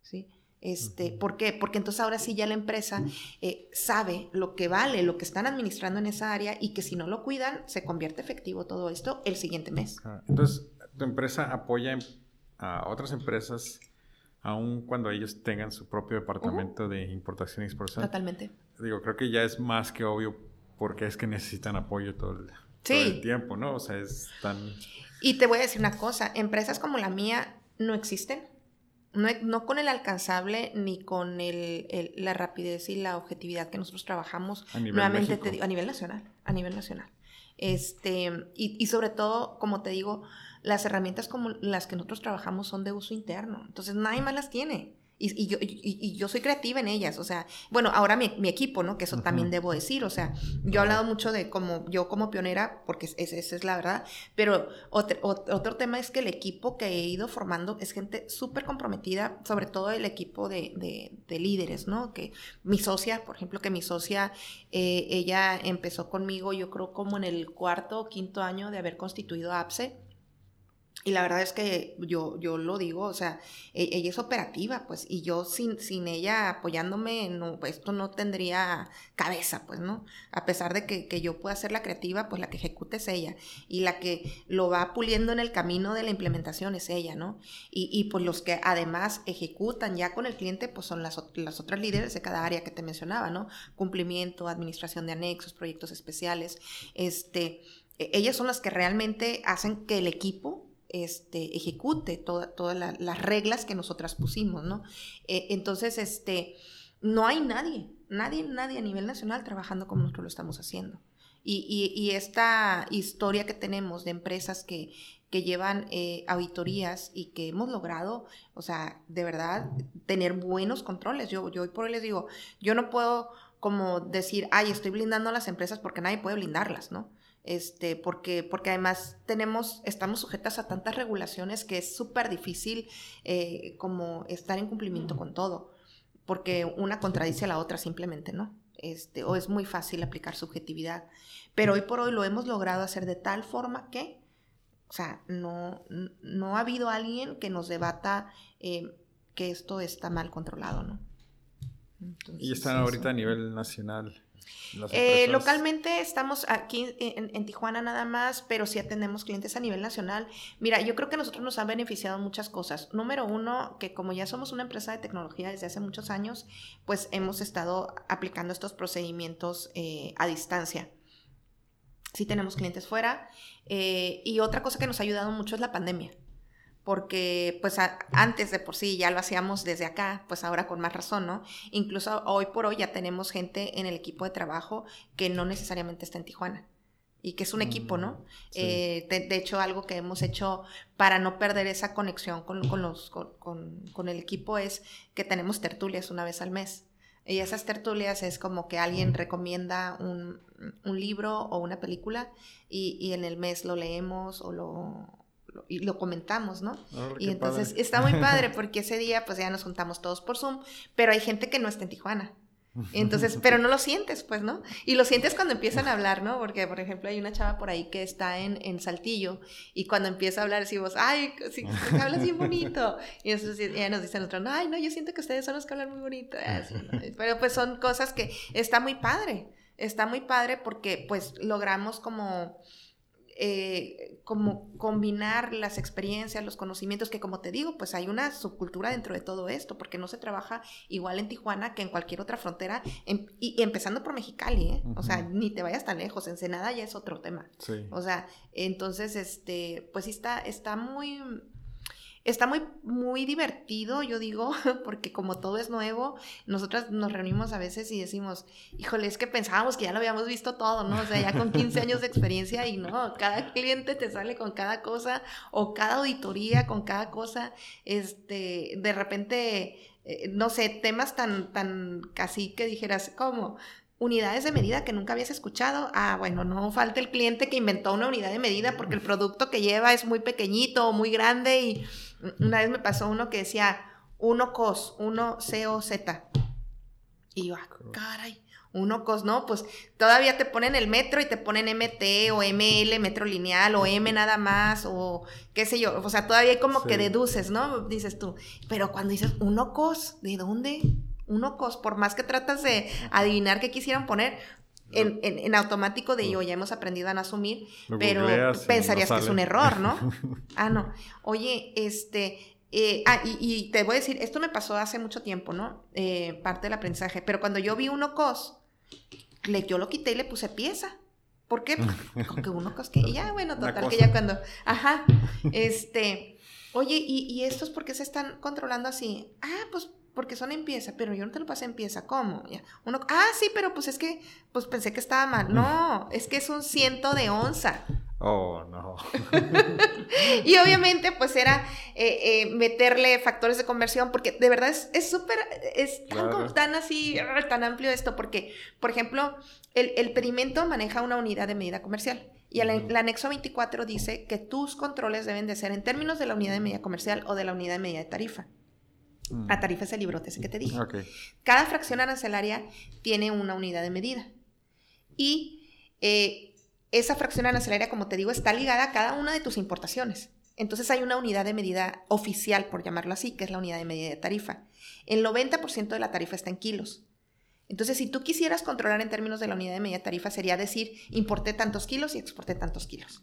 ¿sí? Este, ¿Por qué? Porque entonces ahora sí ya la empresa eh, sabe lo que vale, lo que están administrando en esa área y que si no lo cuidan, se convierte efectivo todo esto el siguiente mes. Entonces, tu empresa apoya a otras empresas aun cuando ellos tengan su propio departamento de importación y exportación. Totalmente. Digo, creo que ya es más que obvio porque es que necesitan apoyo todo el, tiempo, ¿no? O sea, es tan... Y te voy a decir una cosa, empresas como la mía no existen. No, no con el alcanzable ni con el, la rapidez y la objetividad que nosotros trabajamos. A nivel Nuevamente te digo, a nivel nacional, a nivel nacional. Este, y, y sobre todo, como te digo, las herramientas como las que nosotros trabajamos son de uso interno. Entonces nadie más las tiene. Y, yo, y, yo, soy creativa en ellas, o sea, bueno, ahora mi, mi equipo, ¿no? Que eso también debo decir, o sea, yo he hablado mucho de como yo como pionera, porque esa es, la verdad, pero otro, otro tema es que el equipo que he ido formando es gente súper comprometida, sobre todo el equipo de, de, de, líderes, ¿no? Que mi socia, por ejemplo, que mi socia, eh, ella empezó conmigo, yo creo como en el cuarto o quinto año de haber constituido APSE y la verdad es que yo, yo lo digo, o sea, e, ella es operativa, pues, y yo sin, sin ella apoyándome, no, pues, esto no tendría cabeza, pues, ¿no? A pesar de que, que, yo pueda ser la creativa, pues la que ejecute es ella, y la que lo va puliendo en el camino de la implementación es ella, ¿no? Y, y pues los que además ejecutan ya con el cliente, pues son las, las otras líderes de cada área que te mencionaba, ¿no? Cumplimiento, administración de anexos, proyectos especiales, este, e, ellas son las que realmente hacen que el equipo este, ejecute todas las reglas que nosotras pusimos, ¿no? Eh, entonces, este, no hay nadie, nadie, nadie a nivel nacional trabajando como nosotros lo estamos haciendo. Y, esta historia que tenemos de empresas que, que llevan eh, auditorías y que hemos logrado, o sea, de verdad, tener buenos controles. Yo, yo hoy por hoy les digo, yo no puedo como decir, ay, estoy blindando a las empresas porque nadie puede blindarlas, ¿no? Este, porque, porque además tenemos, estamos sujetas a tantas regulaciones que es súper difícil eh, como estar en cumplimiento con todo, porque una contradice a la otra simplemente, ¿no? Este, o es muy fácil aplicar subjetividad. Pero hoy por hoy lo hemos logrado hacer de tal forma que, o sea, no, no ha habido alguien que nos debata eh, que esto está mal controlado, ¿no? y están ahorita a nivel nacional eh, localmente estamos aquí en, Tijuana nada más, pero sí atendemos clientes a nivel nacional. Mira, yo creo que nosotros nos han beneficiado muchas cosas. Número uno, que como ya somos una empresa de tecnología desde hace muchos años, pues hemos estado aplicando estos procedimientos eh, a distancia. Sí tenemos clientes fuera. Eh, y otra cosa que nos ha ayudado mucho es la pandemia porque pues antes de por sí ya lo hacíamos desde acá, pues ahora con más razón, ¿no? Incluso hoy por hoy ya tenemos gente en el equipo de trabajo que no necesariamente está en Tijuana y que es un equipo, ¿no? Mm, eh, de, hecho, algo que hemos hecho para no perder esa conexión con, los, con, el equipo es que tenemos tertulias una vez al mes. Y esas tertulias es como que alguien recomienda un, libro o una película y, y, en el mes lo leemos o lo, y lo comentamos, ¿no? y entonces está muy padre porque ese día pues ya nos juntamos todos por Zoom, pero hay gente que no está en Tijuana. Entonces, pero no lo sientes, pues, ¿no? Y lo sientes cuando empiezan a hablar, ¿no? Porque, por ejemplo, hay una chava por ahí que está en, en Saltillo y cuando empieza a hablar decimos, ay, sí, hablas bien bonito. Y entonces ella nos dice a nosotros, ay, no, yo siento que ustedes son los que hablan muy bonito. Pero pues son cosas que está muy padre, está muy padre porque pues logramos como eh, como combinar las experiencias, los conocimientos, que como te digo, pues hay una subcultura dentro de todo esto, porque no se trabaja igual en Tijuana que en cualquier otra frontera, em, y, empezando por Mexicali, ¿eh? O sea, ni te vayas tan lejos, Ensenada ya es otro tema. O sea, entonces, este, pues sí está, está muy Está muy, muy divertido, yo digo, porque como todo es nuevo, nosotras nos reunimos a veces y decimos, híjole, es que pensábamos que ya lo habíamos visto todo, ¿no? O sea, ya con 15 años de experiencia y no, cada cliente te sale con cada cosa o cada auditoría con cada cosa, este, de repente, eh, no sé, temas tan, tan casi que dijeras, ¿cómo? unidades de medida que nunca habías escuchado. Ah, bueno, no falta el cliente que inventó una unidad de medida porque el producto que lleva es muy pequeñito o muy grande y una vez me pasó uno que decía uno COS, uno COZ. Y yo, ah, caray, uno COS, no, pues todavía te ponen el metro y te ponen MT o ML, metro lineal, o M nada más, o qué sé yo. O sea, todavía hay como que deduces, ¿no? Dices tú. Pero cuando dices uno COS, ¿de dónde? Uno COS, por más que tratas de adivinar qué quisieran poner, en, en, automático de yo ya hemos aprendido a no asumir, pero pensarías que es un error, ¿no? ah, no. Oye, este, eh, ah, y, te voy a decir, esto me pasó hace mucho tiempo, ¿no? Eh, parte del aprendizaje. Pero cuando yo vi uno cos, le, yo lo quité y le puse pieza. ¿Por qué? Con que uno cos que ya, bueno, total, que ya cuando. Ajá. Este. Oye, ¿y, ¿y estos por qué se están controlando así? Ah, pues porque son en pieza, pero yo no te lo pasé en pieza. ¿Cómo? Ya. Uno, ah, sí, pero pues es que, pues pensé que estaba mal. No, es que es un ciento de onza. Oh, no. y obviamente, pues era eh, eh, meterle factores de conversión, porque de verdad es súper, es, tan, así, tan amplio esto, porque, por ejemplo, el, pedimento maneja una unidad de medida comercial. Y el, anexo 24 dice que tus controles deben de ser en términos de la unidad de medida comercial o de la unidad de medida de tarifa. Mm. La tarifa es el librote ese que te dije. Cada fracción arancelaria tiene una unidad de medida. Y eh, esa fracción arancelaria, como te digo, está ligada a cada una de tus importaciones. Entonces hay una unidad de medida oficial, por llamarlo así, que es la unidad de medida de tarifa. El 90% de la tarifa está en kilos. Entonces, si tú quisieras controlar en términos de la unidad de medida tarifa, sería decir, importé tantos kilos y exporté tantos kilos.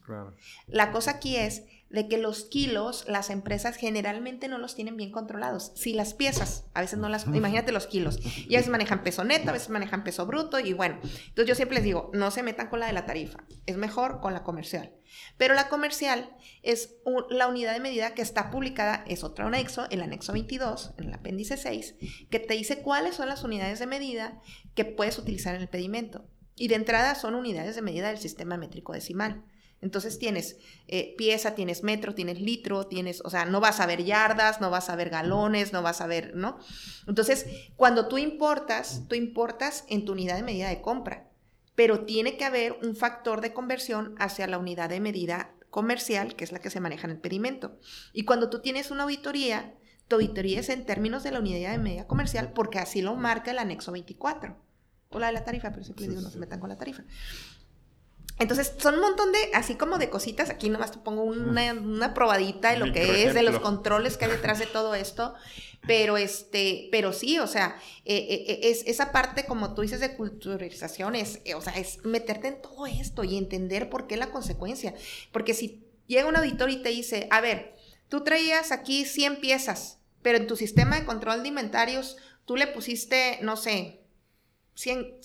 La cosa aquí es de que los kilos, las empresas generalmente no los tienen bien controlados. Si las piezas, a veces no las, imagínate los kilos, y a veces manejan peso neto, a veces manejan peso bruto, y bueno, entonces yo siempre les digo, no se metan con la de la tarifa, es mejor con la comercial. Pero la comercial es la unidad de medida que está publicada, es otro anexo, el anexo 22, en el apéndice 6, que te dice cuáles son las unidades de medida que puedes utilizar en el pedimento. Y de entrada son unidades de medida del sistema métrico decimal. Entonces tienes eh, pieza, tienes metro, tienes litro, tienes, o sea, no vas a ver yardas, no vas a ver galones, no vas a ver, ¿no? Entonces, cuando tú importas, tú importas en tu unidad de medida de compra pero tiene que haber un factor de conversión hacia la unidad de medida comercial, que es la que se maneja en el pedimento. Y cuando tú tienes una auditoría, tu auditoría es en términos de la unidad de medida comercial, porque así lo marca el anexo 24. O la de la tarifa, pero siempre digo, no se metan con la tarifa. Entonces, son un montón de, así como de cositas. Aquí nomás te pongo una, una probadita de lo que es, de los controles que hay detrás de todo esto. Pero este, pero sí, o sea, eh, eh, eh, es esa parte, como tú dices, de culturalización, es, o sea, es meterte en todo esto y entender por qué la consecuencia. Porque si llega un auditor y te dice, a ver, tú traías aquí 100 piezas, pero en tu sistema de control de inventarios tú le pusiste, no sé, 100,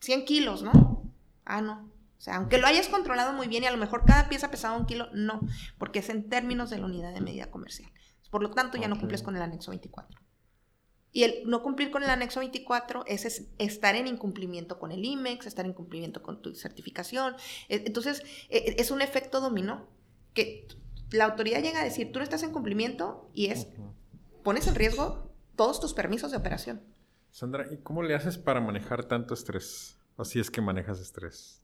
100 kilos, ¿no? Ah, no. O sea, aunque lo hayas controlado muy bien y a lo mejor cada pieza pesaba un kilo, no, porque es en términos de la unidad de medida comercial. Por lo tanto, ya no cumples con el anexo 24. Y el no cumplir con el anexo 24 es, estar en incumplimiento con el IMEX, estar en cumplimiento con tu certificación. E, entonces, e, e, es un efecto dominó, que la autoridad llega a decir, tú no estás en cumplimiento y es, pones en riesgo todos tus permisos de operación. Sandra, ¿y cómo le haces para manejar tanto estrés? ¿O si es que manejas estrés?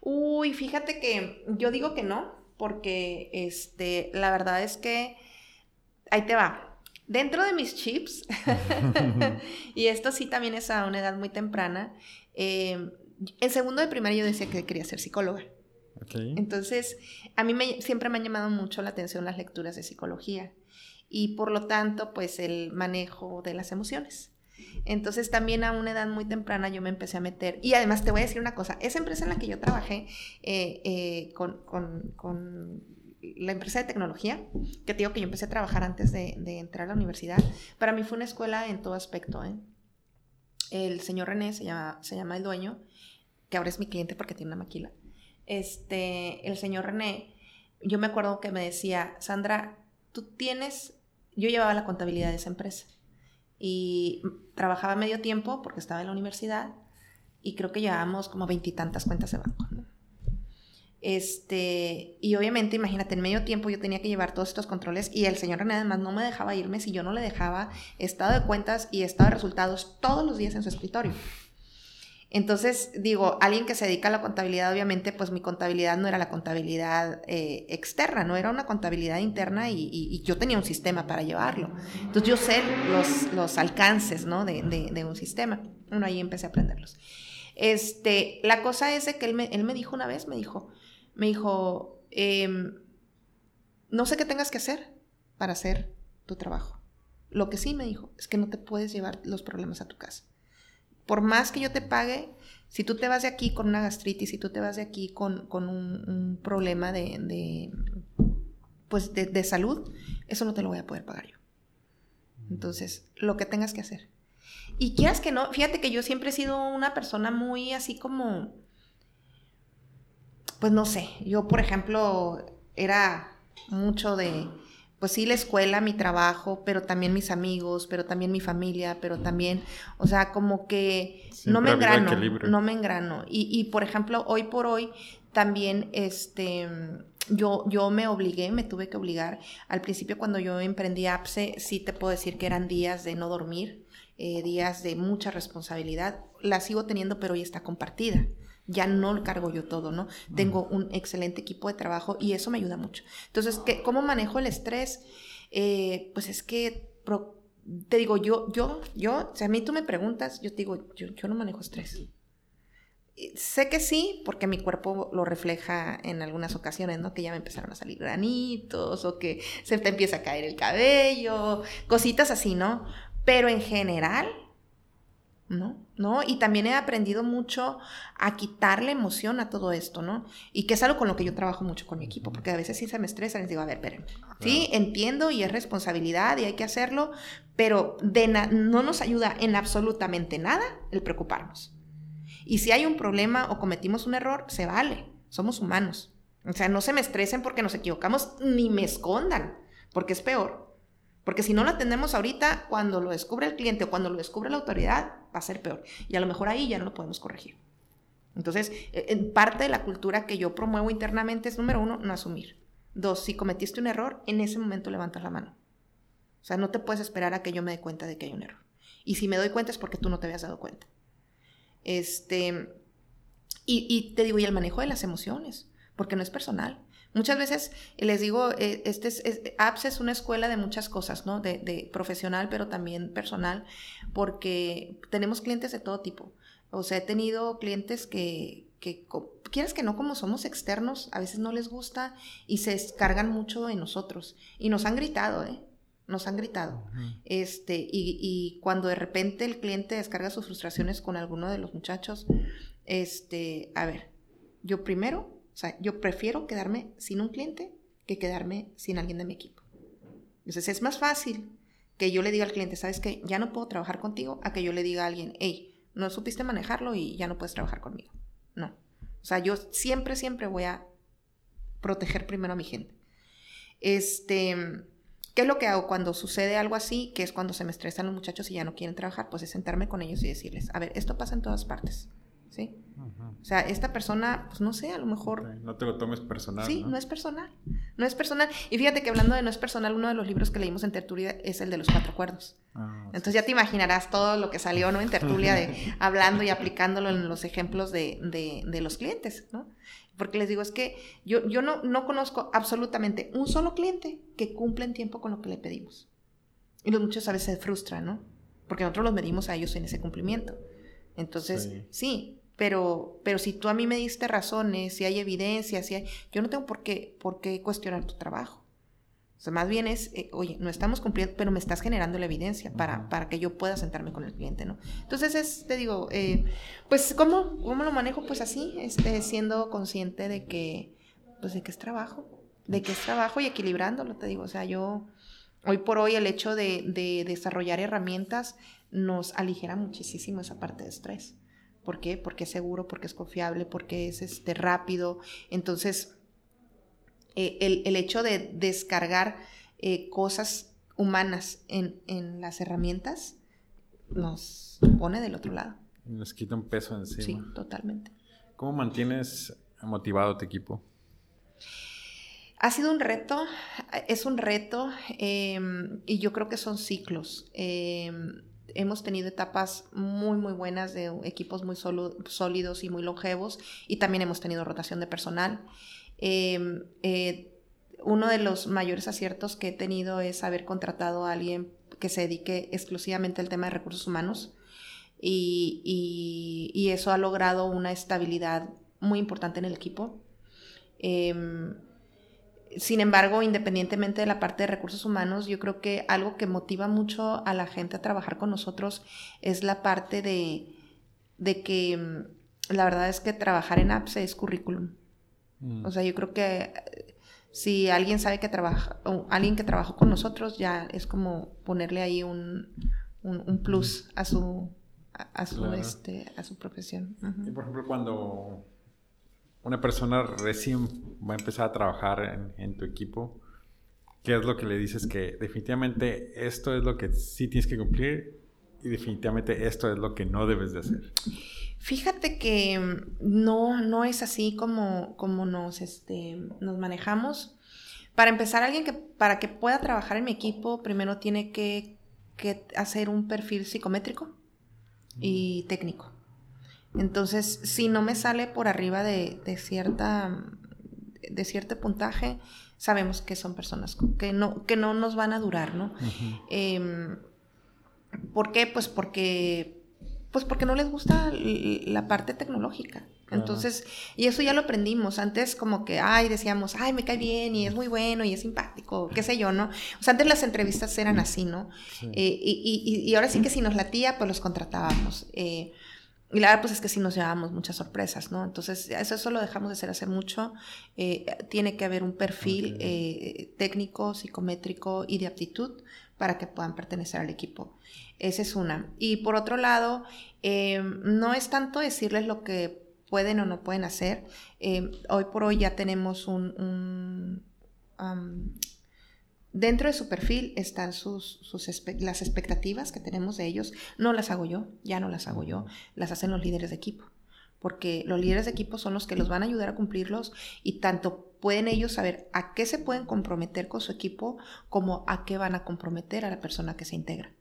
Uy, fíjate que yo digo que no, porque este, la verdad es que ahí te va. Dentro de mis chips, y esto sí también es a una edad muy temprana, eh, en segundo de primaria yo decía que quería ser psicóloga. Entonces, a mí me, siempre me han llamado mucho la atención las lecturas de psicología y por lo tanto, pues el manejo de las emociones. Entonces también a una edad muy temprana yo me empecé a meter. Y además te voy a decir una cosa, esa empresa en la que yo trabajé eh, eh, con, con la empresa de tecnología, que te digo que yo empecé a trabajar antes de, entrar a la universidad, para mí fue una escuela en todo aspecto. ¿eh? El señor René, se llama, se llama el dueño, que ahora es mi cliente porque tiene una maquila. Este, el señor René, yo me acuerdo que me decía, Sandra, tú tienes, yo llevaba la contabilidad de esa empresa y trabajaba medio tiempo porque estaba en la universidad y creo que llevábamos como veintitantas cuentas de banco. Este, y obviamente, imagínate, en medio tiempo yo tenía que llevar todos estos controles y el señor René además no me dejaba irme si yo no le dejaba estado de cuentas y estado de resultados todos los días en su escritorio. Entonces, digo, alguien que se dedica a la contabilidad, obviamente, pues mi contabilidad no era la contabilidad eh, externa, no era una contabilidad interna y, yo tenía un sistema para llevarlo. Entonces, yo sé los, los alcances, ¿no? De, de, un sistema. Bueno, ahí empecé a aprenderlos. Este, la cosa es que él me, él me dijo una vez, me dijo, me dijo, em, no sé qué tengas que hacer para hacer tu trabajo. Lo que sí me dijo es que no te puedes llevar los problemas a tu casa por más que yo te pague, si tú te vas de aquí con una gastritis, si tú te vas de aquí con, un, problema de, pues de, salud, eso no te lo voy a poder pagar yo. Entonces, lo que tengas que hacer. Y quieras que no, fíjate que yo siempre he sido una persona muy así como, pues no sé, yo por ejemplo era mucho de pues sí, la escuela, mi trabajo, pero también mis amigos, pero también mi familia, pero también, o sea, como que no me engrano, no me engrano. Y, y, por ejemplo, hoy por hoy también, este, yo, yo me obligué, me tuve que obligar. Al principio cuando yo emprendí APSE, sí te puedo decir que eran días de no dormir, eh, días de mucha responsabilidad. La sigo teniendo, pero hoy está compartida ya no cargo yo todo, ¿no? Tengo un excelente equipo de trabajo y eso me ayuda mucho. Entonces, ¿cómo manejo el estrés? Eh, pues es que, te digo, yo, yo, yo, si a mí tú me preguntas, yo te digo, yo, yo no manejo estrés. Sé que sí, porque mi cuerpo lo refleja en algunas ocasiones, ¿no? Que ya me empezaron a salir granitos o que se te empieza a caer el cabello, cositas así, ¿no? Pero en general, ¿no? ¿No? Y también he aprendido mucho a quitarle emoción a todo esto, ¿no? Y que es algo con lo que yo trabajo mucho con mi equipo, porque a veces sí se me estresa, les digo, a ver, espérenme, sí, entiendo y es responsabilidad y hay que hacerlo, pero de no nos ayuda en absolutamente nada el preocuparnos. Y si hay un problema o cometimos un error, se vale, somos humanos. O sea, no se me estresen porque nos equivocamos, ni me escondan, porque es peor. Porque si no lo atendemos ahorita, cuando lo descubre el cliente o cuando lo descubre la autoridad, va a ser peor. Y a lo mejor ahí ya no lo podemos corregir. Entonces, e, en parte de la cultura que yo promuevo internamente es, número uno, no asumir. Dos, si cometiste un error, en ese momento levantas la mano. O sea, no te puedes esperar a que yo me dé cuenta de que hay un error. Y si me doy cuenta es porque tú no te habías dado cuenta. Este, y, y te digo, y el manejo de las emociones, porque no es personal. Muchas veces les digo, eh, este es, APS es una escuela de muchas cosas, ¿no? De, profesional, pero también personal, porque tenemos clientes de todo tipo. O sea, he tenido clientes que, que quieras que no, como somos externos, a veces no les gusta y se descargan mucho en nosotros. Y nos han gritado, ¿eh? Nos han gritado. este, y, y, cuando de repente el cliente descarga sus frustraciones con alguno de los muchachos, este, a ver, yo primero sea, yo prefiero quedarme sin un cliente que quedarme sin alguien de mi equipo. Entonces es más fácil que yo le diga al cliente, ¿sabes qué? Ya no puedo trabajar contigo, a que yo le diga a alguien, hey, no supiste manejarlo y ya no puedes trabajar conmigo. No. O sea, yo siempre, siempre voy a proteger primero a mi gente. Este, ¿qué es lo que hago cuando sucede algo así? Que es cuando se me estresan los muchachos y ya no quieren trabajar, pues es sentarme con ellos y decirles, a ver, esto pasa en todas partes. ¿sí? O sea, esta persona, pues no sé, a lo mejor... No te lo tomes personal. Sí, ¿no? es personal. No es personal. Y fíjate que hablando de no es personal, uno de los libros que leímos en Tertulia es el de los cuatro acuerdos. Ah, Entonces ya te imaginarás todo lo que salió, ¿no? En Tertulia, de, hablando y aplicándolo en los ejemplos de, de, los clientes, ¿no? Porque les digo, es que yo, yo no, no conozco absolutamente un solo cliente que cumpla en tiempo con lo que le pedimos. Y los muchos a veces se frustran, ¿no? Porque nosotros los medimos a ellos en ese cumplimiento. Entonces, sí pero, pero si tú a mí me diste razones, si hay evidencia, si hay, yo no tengo por qué, por qué cuestionar tu trabajo. O sea, más bien es, eh, oye, no estamos cumpliendo, pero me estás generando la evidencia para, para que yo pueda sentarme con el cliente, ¿no? Entonces, es, te digo, eh, pues, ¿cómo, ¿cómo lo manejo? Pues así, este, siendo consciente de que, pues, de que es trabajo, de que es trabajo y equilibrándolo, te digo, o sea, yo, hoy por hoy el hecho de, de desarrollar herramientas nos aligera muchísimo esa parte de estrés. ¿Por qué? Porque es seguro, porque es confiable, porque es este, rápido. Entonces, eh, el, hecho de descargar eh, cosas humanas en, las herramientas nos pone del otro lado. Nos quita un peso encima. Sí, totalmente. ¿Cómo mantienes motivado tu equipo? Ha sido un reto, es un reto em, y yo creo que son ciclos. Em, hemos tenido etapas muy, muy buenas de equipos muy sólidos y muy longevos y también hemos tenido rotación de personal. Em, eh, uno de los mayores aciertos que he tenido es haber contratado a alguien que se dedique exclusivamente al tema de recursos humanos y, eso ha logrado una estabilidad muy importante en el equipo. Em, sin embargo, independientemente de la parte de recursos humanos, yo creo que algo que motiva mucho a la gente a trabajar con nosotros es la parte de, que mm, la verdad es que trabajar en apps es currículum. Mm. O sea, yo creo que si alguien sabe que trabaja, o alguien que trabajó con nosotros, ya es como ponerle ahí un, plus a su, a, su, este, a su profesión. Y por ejemplo, cuando una persona recién va a empezar a trabajar en, tu equipo, ¿qué es lo que le dices que definitivamente esto es lo que sí tienes que cumplir y definitivamente esto es lo que no debes de hacer? Fíjate que mm, no, no es así como, como nos, este, nos manejamos. Para empezar, alguien que para que pueda trabajar en mi equipo, primero tiene que, hacer un perfil psicométrico y técnico. Entonces, si no me sale por arriba de, cierta, de cierto puntaje, sabemos que son personas que no, que no nos van a durar, ¿no? Em, ¿Por qué? Pues porque pues porque no les gusta la parte tecnológica. Entonces, y eso ya lo aprendimos. Antes como que, ay, decíamos, ay, me cae bien y es muy bueno y es simpático, qué sé yo, ¿no? O sea, antes las entrevistas eran así, ¿no? Eh, y, ahora sí que si nos latía, pues los contratábamos. Eh, y la verdad, pues es que sí nos llevábamos muchas sorpresas, ¿no? Entonces, eso, eso lo dejamos de hacer hace mucho. Eh, tiene que haber un perfil técnico, psicométrico y de aptitud para que puedan pertenecer al equipo. Esa es una. Y por otro lado, em, no es tanto decirles lo que pueden o no pueden hacer. Em, hoy por hoy ya tenemos un... dentro de su perfil están sus, las expectativas que tenemos de ellos. No las hago yo, ya no las hago yo, las hacen los líderes de equipo. Porque los líderes de equipo son los que los van a ayudar a cumplirlos y tanto pueden ellos saber a qué se pueden comprometer con su equipo como a qué van a comprometer a la persona que se integra.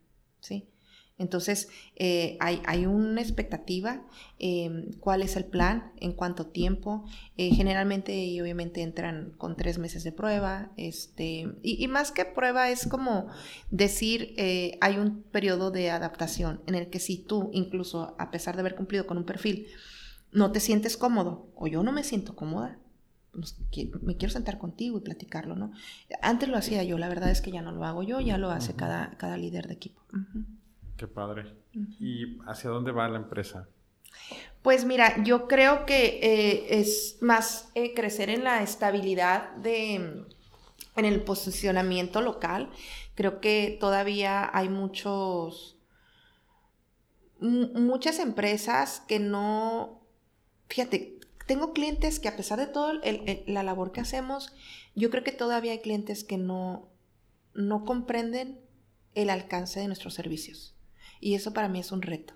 ¿sí? Entonces, eh, hay, una expectativa, em, cuál es el plan, en cuánto tiempo. Eh, generalmente y obviamente entran con tres meses de prueba. Este, y, más que prueba es como decir, eh, hay un periodo de adaptación en el que si tú, incluso a pesar de haber cumplido con un perfil, no te sientes cómodo o yo no me siento cómoda, pues, me quiero sentar contigo y platicarlo, ¿no? Antes lo hacía yo, la verdad es que ya no lo hago yo, ya lo hace cada, cada líder de equipo. Qué padre. ¿Y hacia dónde va la empresa? Pues mira, yo creo que eh, es más eh, crecer en la estabilidad de, en el posicionamiento local. Creo que todavía hay muchos, muchas empresas que no, fíjate, tengo clientes que a pesar de toda la labor que hacemos, yo creo que todavía hay clientes que no, no comprenden el alcance de nuestros servicios. Y eso para mí es un reto,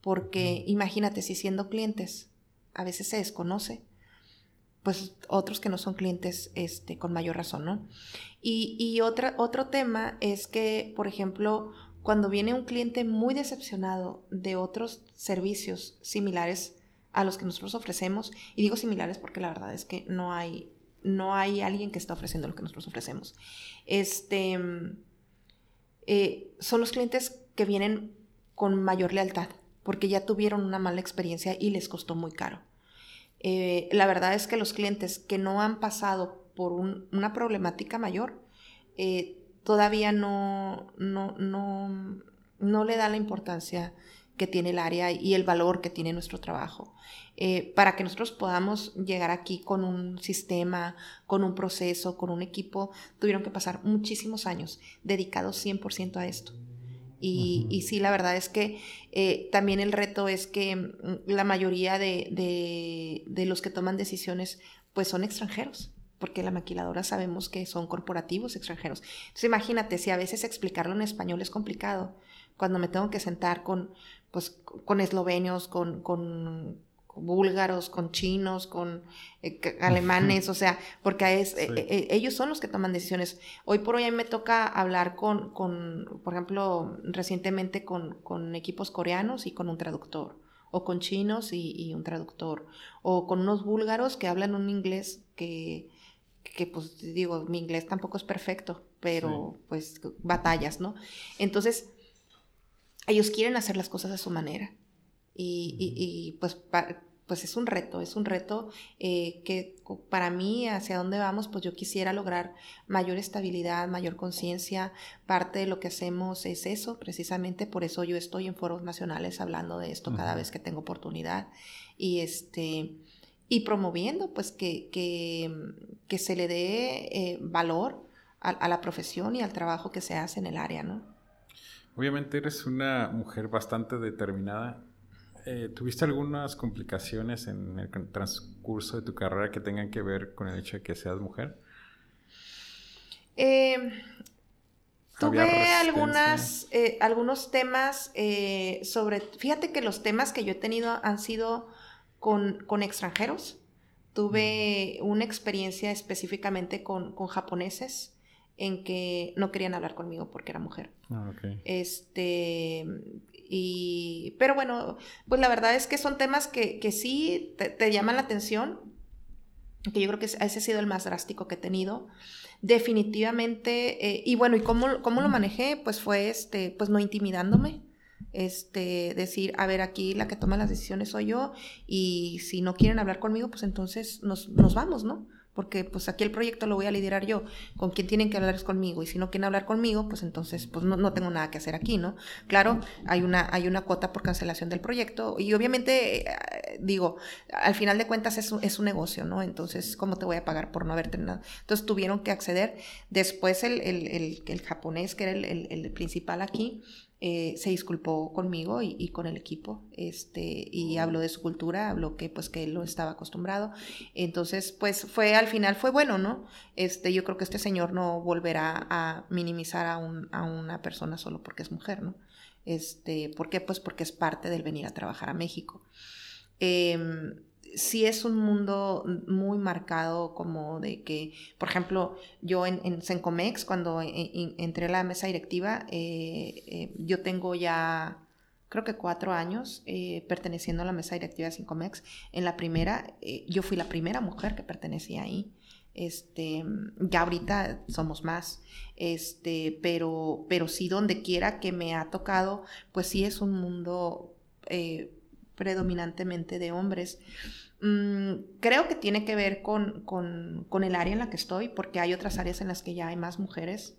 porque imagínate si siendo clientes a veces se desconoce, pues otros que no son clientes este, con mayor razón, ¿no? Y, y otra, otro tema es que, por ejemplo, cuando viene un cliente muy decepcionado de otros servicios similares a los que nosotros ofrecemos, y digo similares porque la verdad es que no hay, no hay alguien que está ofreciendo lo que nosotros ofrecemos. Este, eh, son los clientes que vienen con mayor lealtad, porque ya tuvieron una mala experiencia y les costó muy caro. Eh, la verdad es que los clientes que no han pasado por una problemática mayor, eh, todavía no, no, no, no le da la importancia que tiene el área y el valor que tiene nuestro trabajo. Eh, para que nosotros podamos llegar aquí con un sistema, con un proceso, con un equipo, tuvieron que pasar muchísimos años dedicados 100% a esto. Y, sí, la verdad es que eh, también el reto es que mm, la mayoría de, de, los que toman decisiones pues son extranjeros porque la maquiladora sabemos que son corporativos extranjeros. Entonces imagínate, si a veces explicarlo en español es complicado, cuando me tengo que sentar con, pues, con eslovenios, con, búlgaros, con chinos, con eh, alemanes, o sea, porque es, eh, eh, ellos son los que toman decisiones. Hoy por hoy a mí me toca hablar con, con por ejemplo, recientemente con, con, equipos coreanos y con un traductor, o con chinos y, un traductor, o con unos búlgaros que hablan un inglés que, que pues digo, mi inglés tampoco es perfecto, pero pues batallas, ¿no? Entonces, ellos quieren hacer las cosas a su manera. Y, y, pues pues es un reto, es un reto eh, que para mí, hacia dónde vamos, pues yo quisiera lograr mayor estabilidad, mayor conciencia. Parte de lo que hacemos es eso, precisamente por eso yo estoy en foros nacionales hablando de esto cada vez que tengo oportunidad y este y promoviendo pues que, que, se le dé eh, valor a, a la profesión y al trabajo que se hace en el área, ¿no? Obviamente eres una mujer bastante determinada eh, ¿tuviste algunas complicaciones en el transcurso de tu carrera que tengan que ver con el hecho de que seas mujer? Em, tuve algunas, eh, algunos temas eh, sobre, fíjate que los temas que yo he tenido han sido con, extranjeros. Tuve una experiencia específicamente con, con japoneses en que no querían hablar conmigo porque era mujer. Ah, este, y, pero bueno, pues la verdad es que son temas que, que sí te, llaman la atención, que yo creo que ese ha sido el más drástico que he tenido. Definitivamente, eh, y bueno, ¿y cómo, cómo, lo manejé? Pues fue, este, pues no intimidándome, este, decir, a ver, aquí la que toma las decisiones soy yo, y si no quieren hablar conmigo, pues entonces nos, nos vamos, ¿no? Porque pues aquí el proyecto lo voy a liderar yo, con quien tienen que hablar es conmigo, y si no quieren hablar conmigo, pues entonces pues no, tengo nada que hacer aquí, ¿no? Claro, hay una, hay una cuota por cancelación del proyecto, y obviamente, eh, digo, al final de cuentas es, es un negocio, ¿no? Entonces, ¿cómo te voy a pagar por no haberte nada? Entonces tuvieron que acceder, después el, el, el, japonés, que era el principal aquí, eh, se disculpó conmigo y, con el equipo este, y habló de su cultura, habló que pues que él no estaba acostumbrado. Entonces, pues fue al final fue bueno, ¿no? Este, yo creo que este señor no volverá a minimizar a, un, a una persona solo porque es mujer, ¿no? Este, ¿Por qué? Pues porque es parte del venir a trabajar a México. Eh, sí es un mundo muy marcado como de que, por ejemplo, yo en, en cuando entré a la mesa directiva, eh, eh, yo tengo ya creo que cuatro años eh, perteneciendo a la mesa directiva de Sencomex. En la primera, yo fui la primera mujer que pertenecía ahí. Este, ya ahorita somos más, este, pero, pero sí donde quiera que me ha tocado, pues sí es un mundo predominantemente de hombres. Mm, creo que tiene que ver con, con, el área en la que estoy, porque hay otras áreas en las que ya hay más mujeres.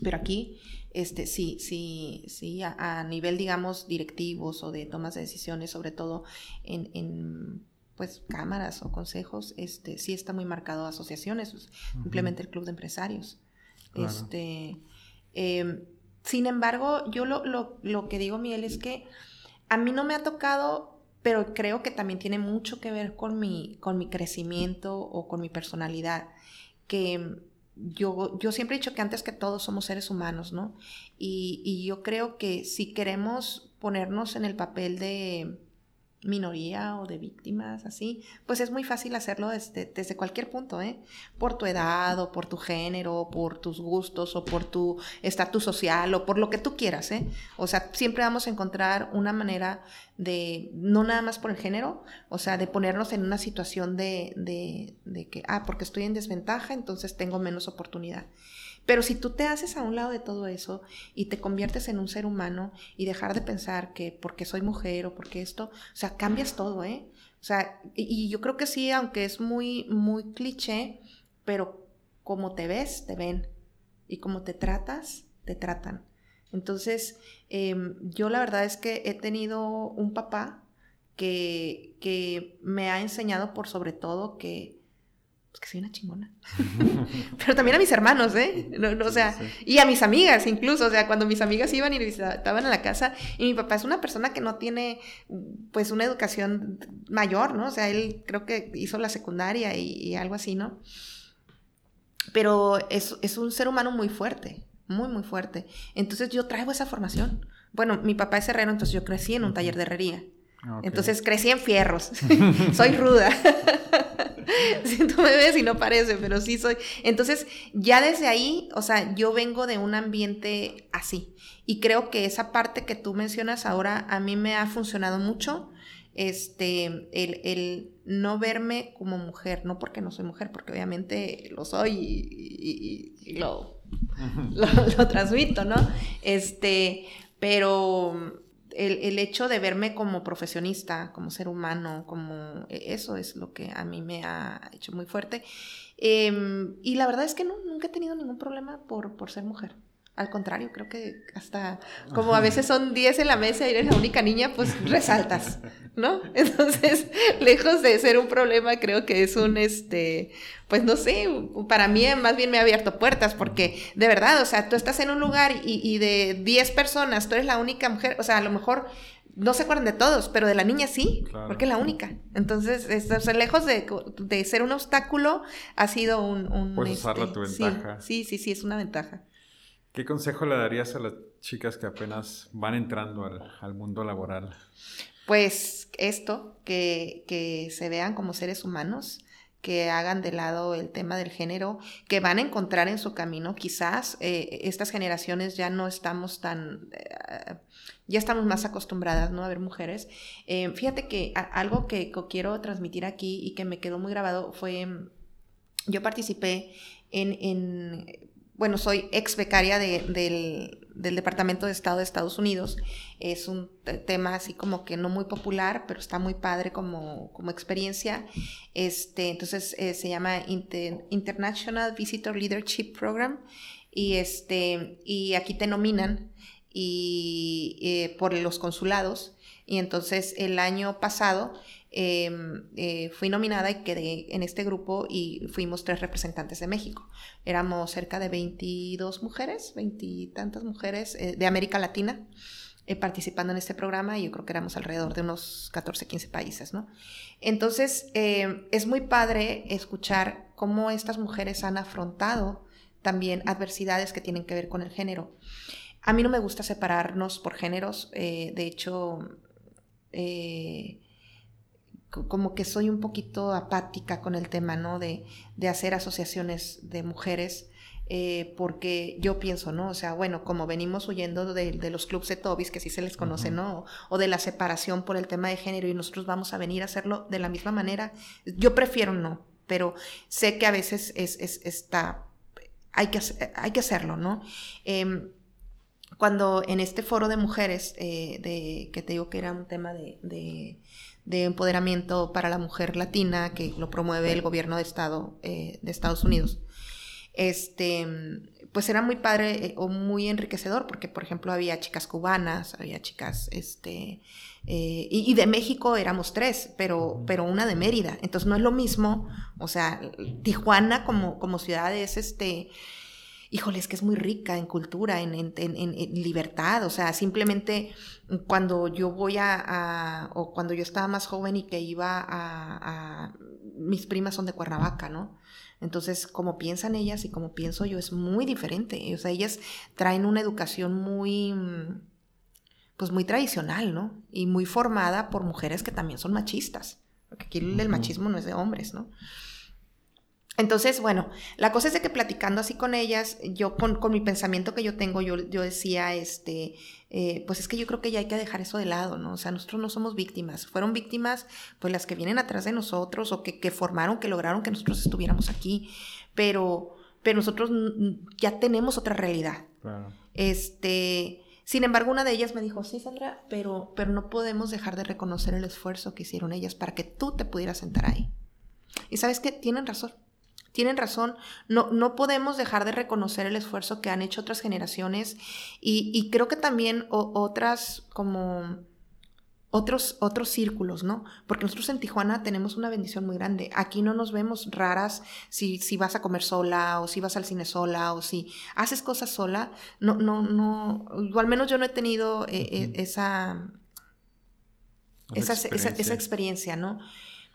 Pero aquí, este, sí, sí, sí, a, nivel, digamos, directivos o de tomas de decisiones, sobre todo en, en pues, cámaras o consejos, este, sí está muy marcado asociaciones, pues, simplemente el club de empresarios. Este, em, sin embargo, yo lo, lo, lo que digo, Miguel, es que a mí no me ha tocado, pero creo que también tiene mucho que ver con mi, con mi crecimiento o con mi personalidad, que yo, yo siempre he dicho que antes que todos somos seres humanos, ¿no? Y, y yo creo que si queremos ponernos en el papel de, minoría o de víctimas, así, pues es muy fácil hacerlo desde, desde, cualquier punto, ¿eh? Por tu edad o por tu género, por tus gustos o por tu estatus social o por lo que tú quieras, ¿eh? O sea, siempre vamos a encontrar una manera de, no nada más por el género, o sea, de ponernos en una situación de, de, de que, ah, porque estoy en desventaja, entonces tengo menos oportunidad. Pero si tú te haces a un lado de todo eso y te conviertes en un ser humano y dejar de pensar que porque soy mujer o porque esto, o sea, cambias todo, ¿eh? O sea, y, yo creo que sí, aunque es muy, muy cliché, pero como te ves, te ven. Y como te tratas, te tratan. Entonces, em, yo la verdad es que he tenido un papá que, que me ha enseñado por sobre todo que pues, que soy una chingona. Pero también a mis hermanos, ¿eh? No, o sea, y a mis amigas incluso, o sea, cuando mis amigas iban y estaban a la casa, y mi papá es una persona que no tiene, pues, una educación mayor, ¿no? O sea, él creo que hizo la secundaria y, algo así, ¿no? Pero es, es un ser humano muy fuerte, muy, muy fuerte. Entonces yo traigo esa formación. Bueno, mi papá es herrero, entonces yo crecí en un taller de herrería. Ah, entonces crecí en fierros. soy ruda. si tú me ves y no parece, pero sí soy. Entonces, ya desde ahí, o sea, yo vengo de un ambiente así. Y creo que esa parte que tú mencionas ahora a mí me ha funcionado mucho. Este, el, no verme como mujer, no porque no soy mujer, porque obviamente lo soy y, lo, lo, lo transmito, ¿no? Este, pero el, hecho de verme como profesionista, como ser humano, como e, eso es lo que a mí me ha hecho muy fuerte. Em, y la verdad es que no, nunca he tenido ningún problema por, por ser mujer. Al contrario, creo que hasta como a veces son 10 en la mesa y eres la única niña, pues resaltas, ¿no? Entonces, lejos de ser un problema, creo que es un, este, pues no sé, para mí más bien me ha abierto puertas, porque de verdad, o sea, tú estás en un lugar y, de 10 personas, tú eres la única mujer, o sea, a lo mejor no se acuerdan de todos, pero de la niña sí, porque es la única. Entonces, es, lejos de, de, ser un obstáculo, ha sido un... un Puedes usarla a tu este, ventaja. sí, sí, sí, es una ventaja. ¿Qué consejo le darías a las chicas que apenas van entrando al, mundo laboral? Pues esto, que, se vean como seres humanos, que hagan de lado el tema del género, que van a encontrar en su camino. Quizás eh, estas generaciones ya no estamos tan, eh, ya estamos más acostumbradas ¿no? a ver mujeres. Eh, fíjate que algo que, quiero transmitir aquí y que me quedó muy grabado fue, yo participé en bueno, soy ex becaria del, Departamento de Estado de Estados Unidos. Es un tema así como que no muy popular, pero está muy padre como, experiencia. Este, entonces eh, se llama International Visitor Leadership Program y, este, aquí te nominan eh, por los consulados. Y entonces el año pasado Em, eh, fui nominada y quedé en este grupo y fuimos tres representantes de México. Éramos cerca de 22 mujeres, veintitantas mujeres eh, de América Latina eh, participando en este programa y yo creo que éramos alrededor de unos 14, 15 países, ¿no? Entonces, em, es muy padre escuchar cómo estas mujeres han afrontado también adversidades que tienen que ver con el género. A mí no me gusta separarnos por géneros, de hecho, como que soy un poquito apática con el tema, ¿no? De, hacer asociaciones de mujeres, eh, porque yo pienso, ¿no? O sea, bueno, como venimos huyendo de, los clubes de Tobis, que sí se les conoce, ¿no? O, de la separación por el tema de género y nosotros vamos a venir a hacerlo de la misma manera, yo prefiero no, pero sé que a veces es, está, hay que, hay que hacerlo, ¿no? Em, cuando en este foro de mujeres, eh, de, que te digo que era un tema de de empoderamiento para la mujer latina que lo promueve el gobierno de Estado eh, de Estados Unidos. Este, pues era muy padre eh, o muy enriquecedor porque, por ejemplo, había chicas cubanas, había chicas, este, eh, y, de México éramos tres, pero, pero una de Mérida. Entonces no es lo mismo, o sea, Tijuana como, como ciudad es este híjole, es que es muy rica en cultura, en, libertad, o sea, simplemente cuando yo voy a, o cuando yo estaba más joven y que iba a, mis primas son de Cuernavaca, ¿no? Entonces, como piensan ellas y como pienso yo, es muy diferente. O sea, ellas traen una educación muy, pues muy tradicional, ¿no? Y muy formada por mujeres que también son machistas. Porque aquí el machismo no es de hombres, ¿no? Entonces, bueno, la cosa es de que platicando así con ellas, yo con, mi pensamiento que yo tengo, yo, yo decía, este, eh, pues es que yo creo que ya hay que dejar eso de lado, ¿no? O sea, nosotros no somos víctimas, fueron víctimas pues las que vienen atrás de nosotros o que, que formaron, que lograron que nosotros estuviéramos aquí, pero, pero nosotros ya tenemos otra realidad. Este, sin embargo, una de ellas me dijo, sí, Sandra, pero, pero no podemos dejar de reconocer el esfuerzo que hicieron ellas para que tú te pudieras sentar ahí. Y sabes que tienen razón tienen razón, no, no podemos dejar de reconocer el esfuerzo que han hecho otras generaciones y, creo que también otras como otros, otros círculos, ¿no? Porque nosotros en Tijuana tenemos una bendición muy grande. Aquí no nos vemos raras si, si vas a comer sola o si vas al cine sola o si haces cosas sola. No, no, no, o al menos yo no he tenido eh, eh, esa, esa, esa, esa experiencia, ¿no?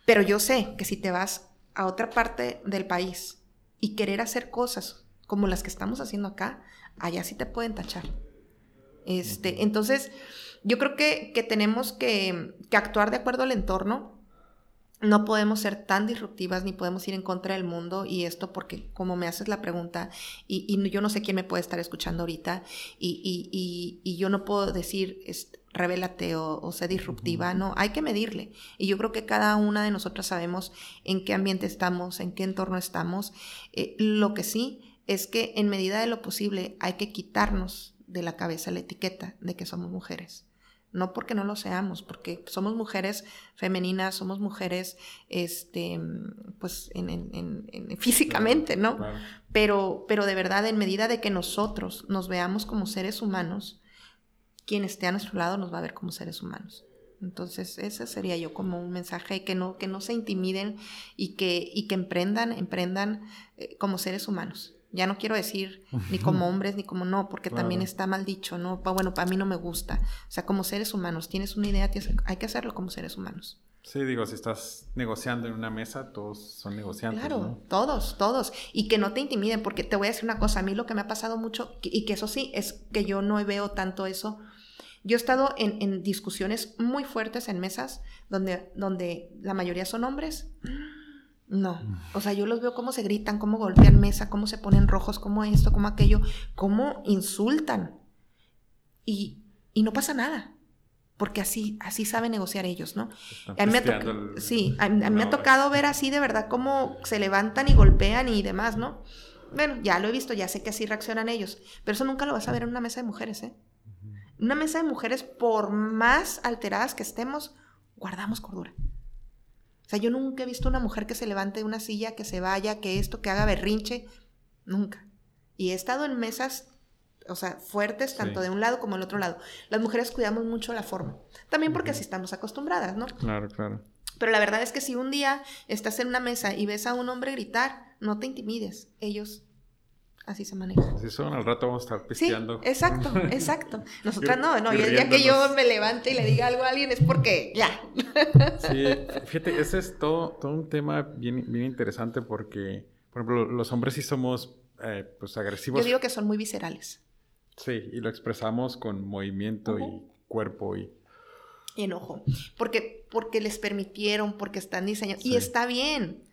Pero yo sé que si te vas a otra parte del país y querer hacer cosas como las que estamos haciendo acá, allá sí te pueden tachar. Este, entonces, yo creo que, que tenemos que, que actuar de acuerdo al entorno no podemos ser tan disruptivas ni podemos ir en contra del mundo y esto porque como me haces la pregunta y, y yo no sé quién me puede estar escuchando ahorita y, y, y yo no puedo decir revélate o, o sé disruptiva, no, hay que medirle. Y yo creo que cada una de nosotras sabemos en qué ambiente estamos, en qué entorno estamos. Eh, lo que sí es que en medida de lo posible hay que quitarnos de la cabeza la etiqueta de que somos mujeres. No porque no lo seamos, porque somos mujeres femeninas, somos mujeres, este, pues, en, físicamente, ¿no? Pero, pero de verdad, en medida de que nosotros nos veamos como seres humanos, quien esté a nuestro lado nos va a ver como seres humanos. Entonces, ese sería yo como un mensaje que no, que no se intimiden y que, y que emprendan, emprendan eh, como seres humanos. Ya no quiero decir ni como hombres ni como no, porque también está mal dicho, ¿no? Bueno, para mí no me gusta. O sea, como seres humanos, tienes una idea, hay que hacerlo como seres humanos. Sí, digo, si estás negociando en una mesa, todos son negociantes. Claro, todos, todos. Y que no te intimiden, porque te voy a decir una cosa, a mí lo que me ha pasado mucho, y que eso sí, es que yo no veo tanto eso. Yo he estado en, en discusiones muy fuertes en mesas donde, donde la mayoría son hombres. No, o sea, yo los veo cómo se gritan, cómo golpean mesa, cómo se ponen rojos, cómo esto, cómo aquello, cómo insultan. Y, y no pasa nada, porque así, así saben negociar ellos, ¿no? A mí me ha sí, a, mí me ha tocado ver así de verdad cómo se levantan y golpean y demás, ¿no? Bueno, ya lo he visto, ya sé que así reaccionan ellos, pero eso nunca lo vas a ver en una mesa de mujeres, ¿eh? Una mesa de mujeres, por más alteradas que estemos, guardamos cordura. O sea, yo nunca he visto una mujer que se levante de una silla, que se vaya, que esto, que haga berrinche. Nunca. Y he estado en mesas, o sea, fuertes, tanto de un lado como del otro lado. Las mujeres cuidamos mucho la forma. También porque así estamos acostumbradas, ¿no? Claro, claro. Pero la verdad es que si un día estás en una mesa y ves a un hombre gritar, no te intimides. Ellos Así se maneja. Así son, al rato vamos a estar pisteando. Sí, exacto, exacto. Nosotras no, no, el día que yo me levante y le diga algo a alguien es porque ya. Sí, fíjate, ese es todo, todo un tema bien, bien interesante porque, por ejemplo, los hombres sí somos eh, pues agresivos. Yo digo que son muy viscerales. Sí, y lo expresamos con movimiento y cuerpo y... Y enojo. Porque, porque les permitieron, porque están diseñados. Y está bien.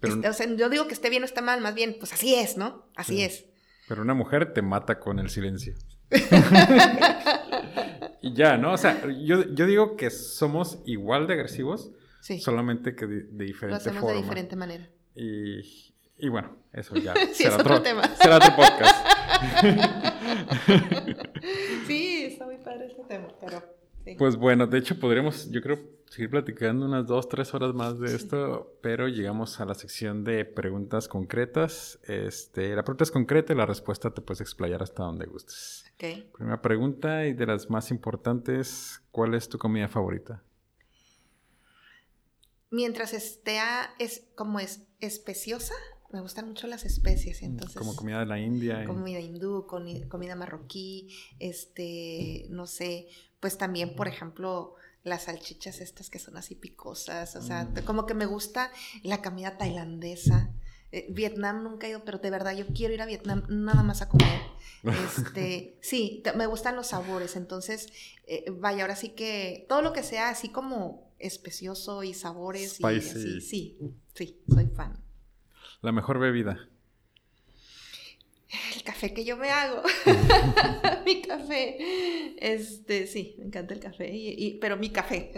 Este, o sea, yo digo que esté bien o está mal, más bien, pues así es, ¿no? Así es. Pero una mujer te mata con el silencio. y ya, ¿no? O sea, yo, digo que somos igual de agresivos, sí. solamente que de, diferente Lo hacemos forma. de diferente manera. Y, y bueno, eso ya sí, será, otro, tema. será otro podcast. sí, está muy padre este tema, pero pues bueno, de hecho podríamos, yo creo, seguir platicando unas dos, tres horas más de esto, pero llegamos a la sección de preguntas concretas. Este, la pregunta es concreta y la respuesta te puedes explayar hasta donde gustes. Okay. Primera pregunta y de las más importantes, ¿cuál es tu comida favorita? Mientras esté es como es especiosa, me gustan mucho las especies, entonces... Como comida de la India. Comida hindú, comida marroquí, este, no sé, pues también, por ejemplo, las salchichas estas que son así picosas, o sea, mm. como que me gusta la comida tailandesa. Eh, Vietnam nunca he ido, pero de verdad yo quiero ir a Vietnam nada más a comer. Este, sí, me gustan los sabores, entonces, eh, vaya, ahora sí que todo lo que sea así como especioso y sabores y sí, sí, soy fan. La mejor bebida. El café que yo me hago. mi café. Este, sí, me encanta el café, y, pero mi café.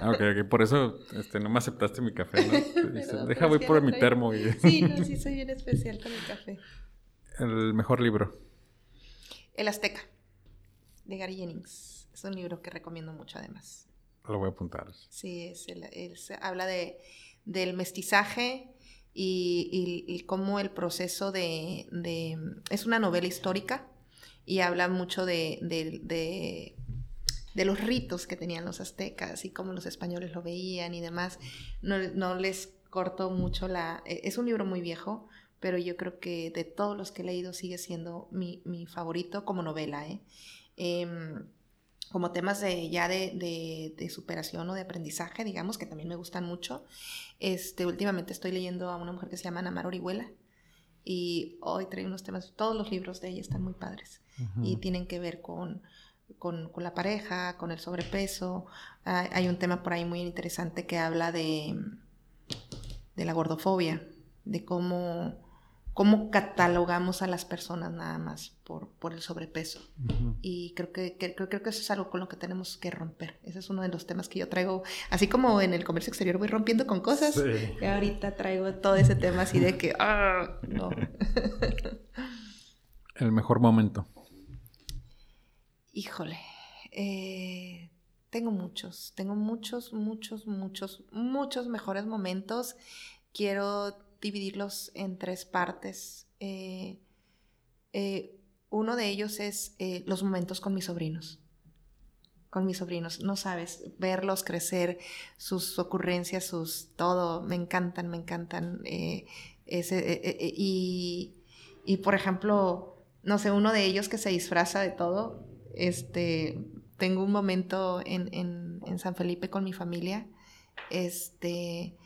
ah, ok, ok. Por eso este, no me aceptaste mi café, ¿no? Deja, voy por mi termo. Y... sí, no, sí, soy bien especial con el café. El mejor libro. El Azteca, de Gary Jennings. Es un libro que recomiendo mucho, además. Lo voy a apuntar. Sí, es el, habla de, del mestizaje y, cómo el proceso de, Es una novela histórica y habla mucho de, de, los ritos que tenían los aztecas y cómo los españoles lo veían y demás. No, les cortó mucho la... E, es un libro muy viejo, pero yo creo que de todos los que he leído sigue siendo mi, mi favorito como novela. ¿eh? Em, como temas de, ya de, de, superación o de aprendizaje, digamos, que también me gustan mucho. Este, últimamente estoy leyendo a una mujer que se llama Namar Orihuela y hoy trae unos temas, todos los libros de ella están muy padres y tienen que ver con con, con, la pareja, con el sobrepeso. hay un tema por ahí muy interesante que habla de, de la gordofobia, de cómo cómo catalogamos a las personas nada más por, por el sobrepeso. Y creo que, creo, que eso es algo con lo que tenemos que romper. Ese es uno de los temas que yo traigo, así como en el comercio exterior voy rompiendo con cosas, y ahorita traigo todo ese tema así de que, ah, no. el mejor momento. Híjole, eh, tengo muchos, tengo muchos, muchos, muchos, muchos mejores momentos. Quiero dividirlos en tres partes. Eh, eh, uno de ellos es eh, los momentos con mis sobrinos. Con mis sobrinos, no sabes, verlos crecer, sus ocurrencias, sus todo, me encantan, me encantan. Ese, y, y, por ejemplo, no sé, uno de ellos que se disfraza de todo, este, tengo un momento en, en, en San Felipe con mi familia, este,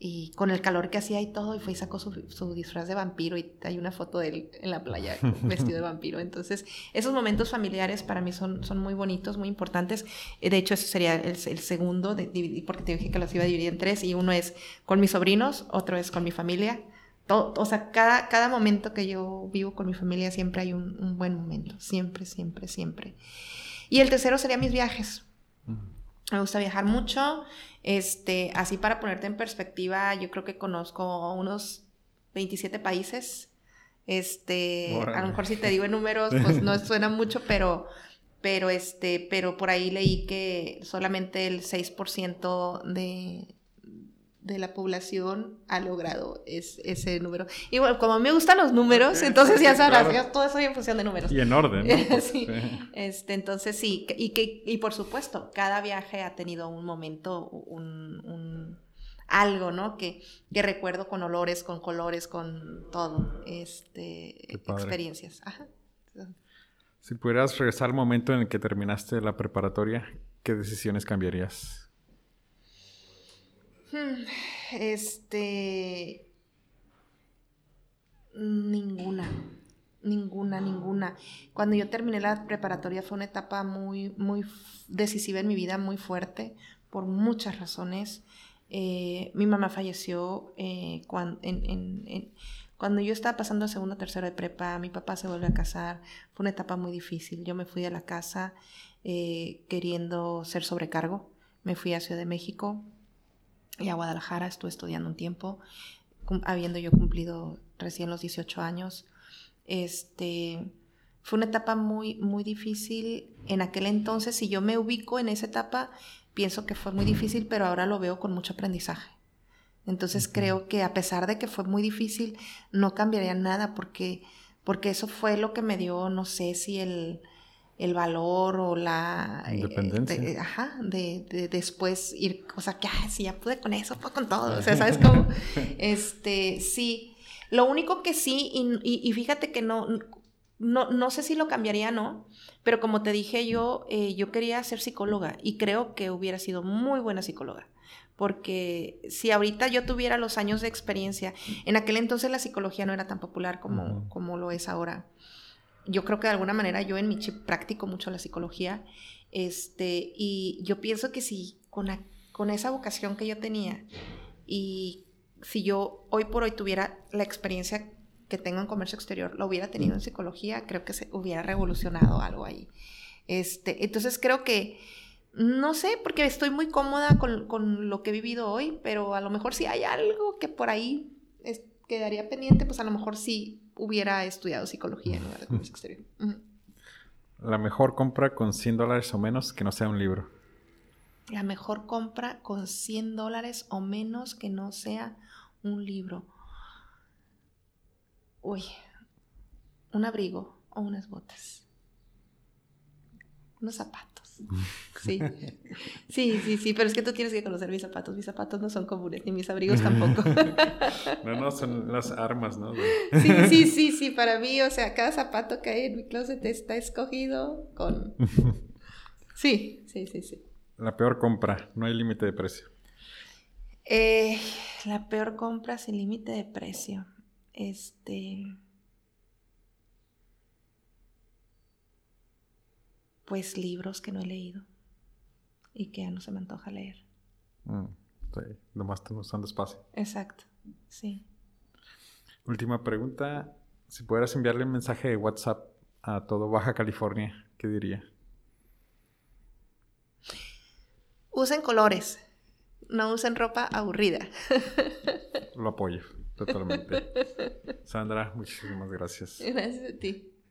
y con el calor que hacía y todo, y fue y sacó su, disfraz de vampiro y hay una foto de él en la playa vestido de vampiro. Entonces, esos momentos familiares para mí son, son muy bonitos, muy importantes. De hecho, ese sería el, segundo, de, porque te dije que los iba a dividir en tres, y uno es con mis sobrinos, otro es con mi familia. Todo, o sea, cada, cada momento que yo vivo con mi familia siempre hay un, un buen momento, siempre, siempre, siempre. Y el tercero sería mis viajes. Me gusta viajar mucho. Este, así para ponerte en perspectiva, yo creo que conozco unos 27 países. Este, a lo mejor si te digo en números, pues no suena mucho, pero, pero este, pero por ahí leí que solamente el 6% de, de la población ha logrado ese número. Y bueno, como me gustan los números, entonces ya sabrás, todo eso en función de números. Y en orden. sí. Este, entonces sí, y, que, y por supuesto, cada viaje ha tenido un momento, un, algo, ¿no? Que, que, recuerdo con olores, con colores, con todo, este, experiencias. Si pudieras regresar al momento en el que terminaste la preparatoria, ¿qué decisiones cambiarías? Este. Ninguna. Ninguna, ninguna. Cuando yo terminé la preparatoria fue una etapa muy, muy decisiva en mi vida, muy fuerte, por muchas razones. Eh, mi mamá falleció eh, cuando, yo estaba pasando a segunda tercera de prepa, mi papá se vuelve a casar. Fue una etapa muy difícil. Yo me fui a la casa eh, queriendo ser sobrecargo. Me fui a Ciudad de México, y a Guadalajara estuve estudiando un tiempo, habiendo yo cumplido recién los 18 años. Este, fue una etapa muy, muy difícil en aquel entonces. Si yo me ubico en esa etapa, pienso que fue muy difícil, pero ahora lo veo con mucho aprendizaje. Entonces creo que a pesar de que fue muy difícil, no cambiaría nada porque, porque eso fue lo que me dio, no sé si el, el valor o la eh, independencia. de, ajá, de, después ir, o sea, que si ya pude con eso, pues con todo, o sea, ¿sabes cómo? este, sí, lo único que sí, y, fíjate que no, no, no sé si lo cambiaría, no, pero como te dije yo, eh, yo quería ser psicóloga y creo que hubiera sido muy buena psicóloga. Porque si ahorita yo tuviera los años de experiencia, en aquel entonces la psicología no era tan popular como, como lo es ahora yo creo que de alguna manera yo en mi chip practico mucho la psicología, este, y yo pienso que si con, con esa vocación que yo tenía y si yo hoy por hoy tuviera la experiencia que tengo en comercio exterior, lo hubiera tenido en psicología, creo que se hubiera revolucionado algo ahí. Este, entonces creo que, no sé, porque estoy muy cómoda con, con lo que he vivido hoy, pero a lo mejor si hay algo que por ahí quedaría pendiente, pues a lo mejor sí hubiera estudiado psicología en lugar de comercio exterior. La mejor compra con 100 dólares o menos que no sea un libro. La mejor compra con 100 dólares o menos que no sea un libro. Uy, un abrigo o unas botas. Unos zapatos. Sí. Sí, sí, sí, pero es que tú tienes que conocer mis zapatos. Mis zapatos no son comunes, ni mis abrigos tampoco. No, no, son las armas, ¿no? Sí, sí, sí, sí, para mí, o sea, cada zapato que hay en mi closet está escogido con... Sí, sí, sí, sí. La peor compra, no hay límite de precio. Eh, la peor compra sin límite de precio. Este... Pues libros que no he leído y que ya no se me antoja leer. Mm, sí, nomás te nos espacio. Exacto, sí. Última pregunta. Si pudieras enviarle un mensaje de WhatsApp a todo Baja California, ¿qué diría? Usen colores, no usen ropa aburrida. Lo apoyo, totalmente. Sandra, muchísimas gracias. Gracias a ti.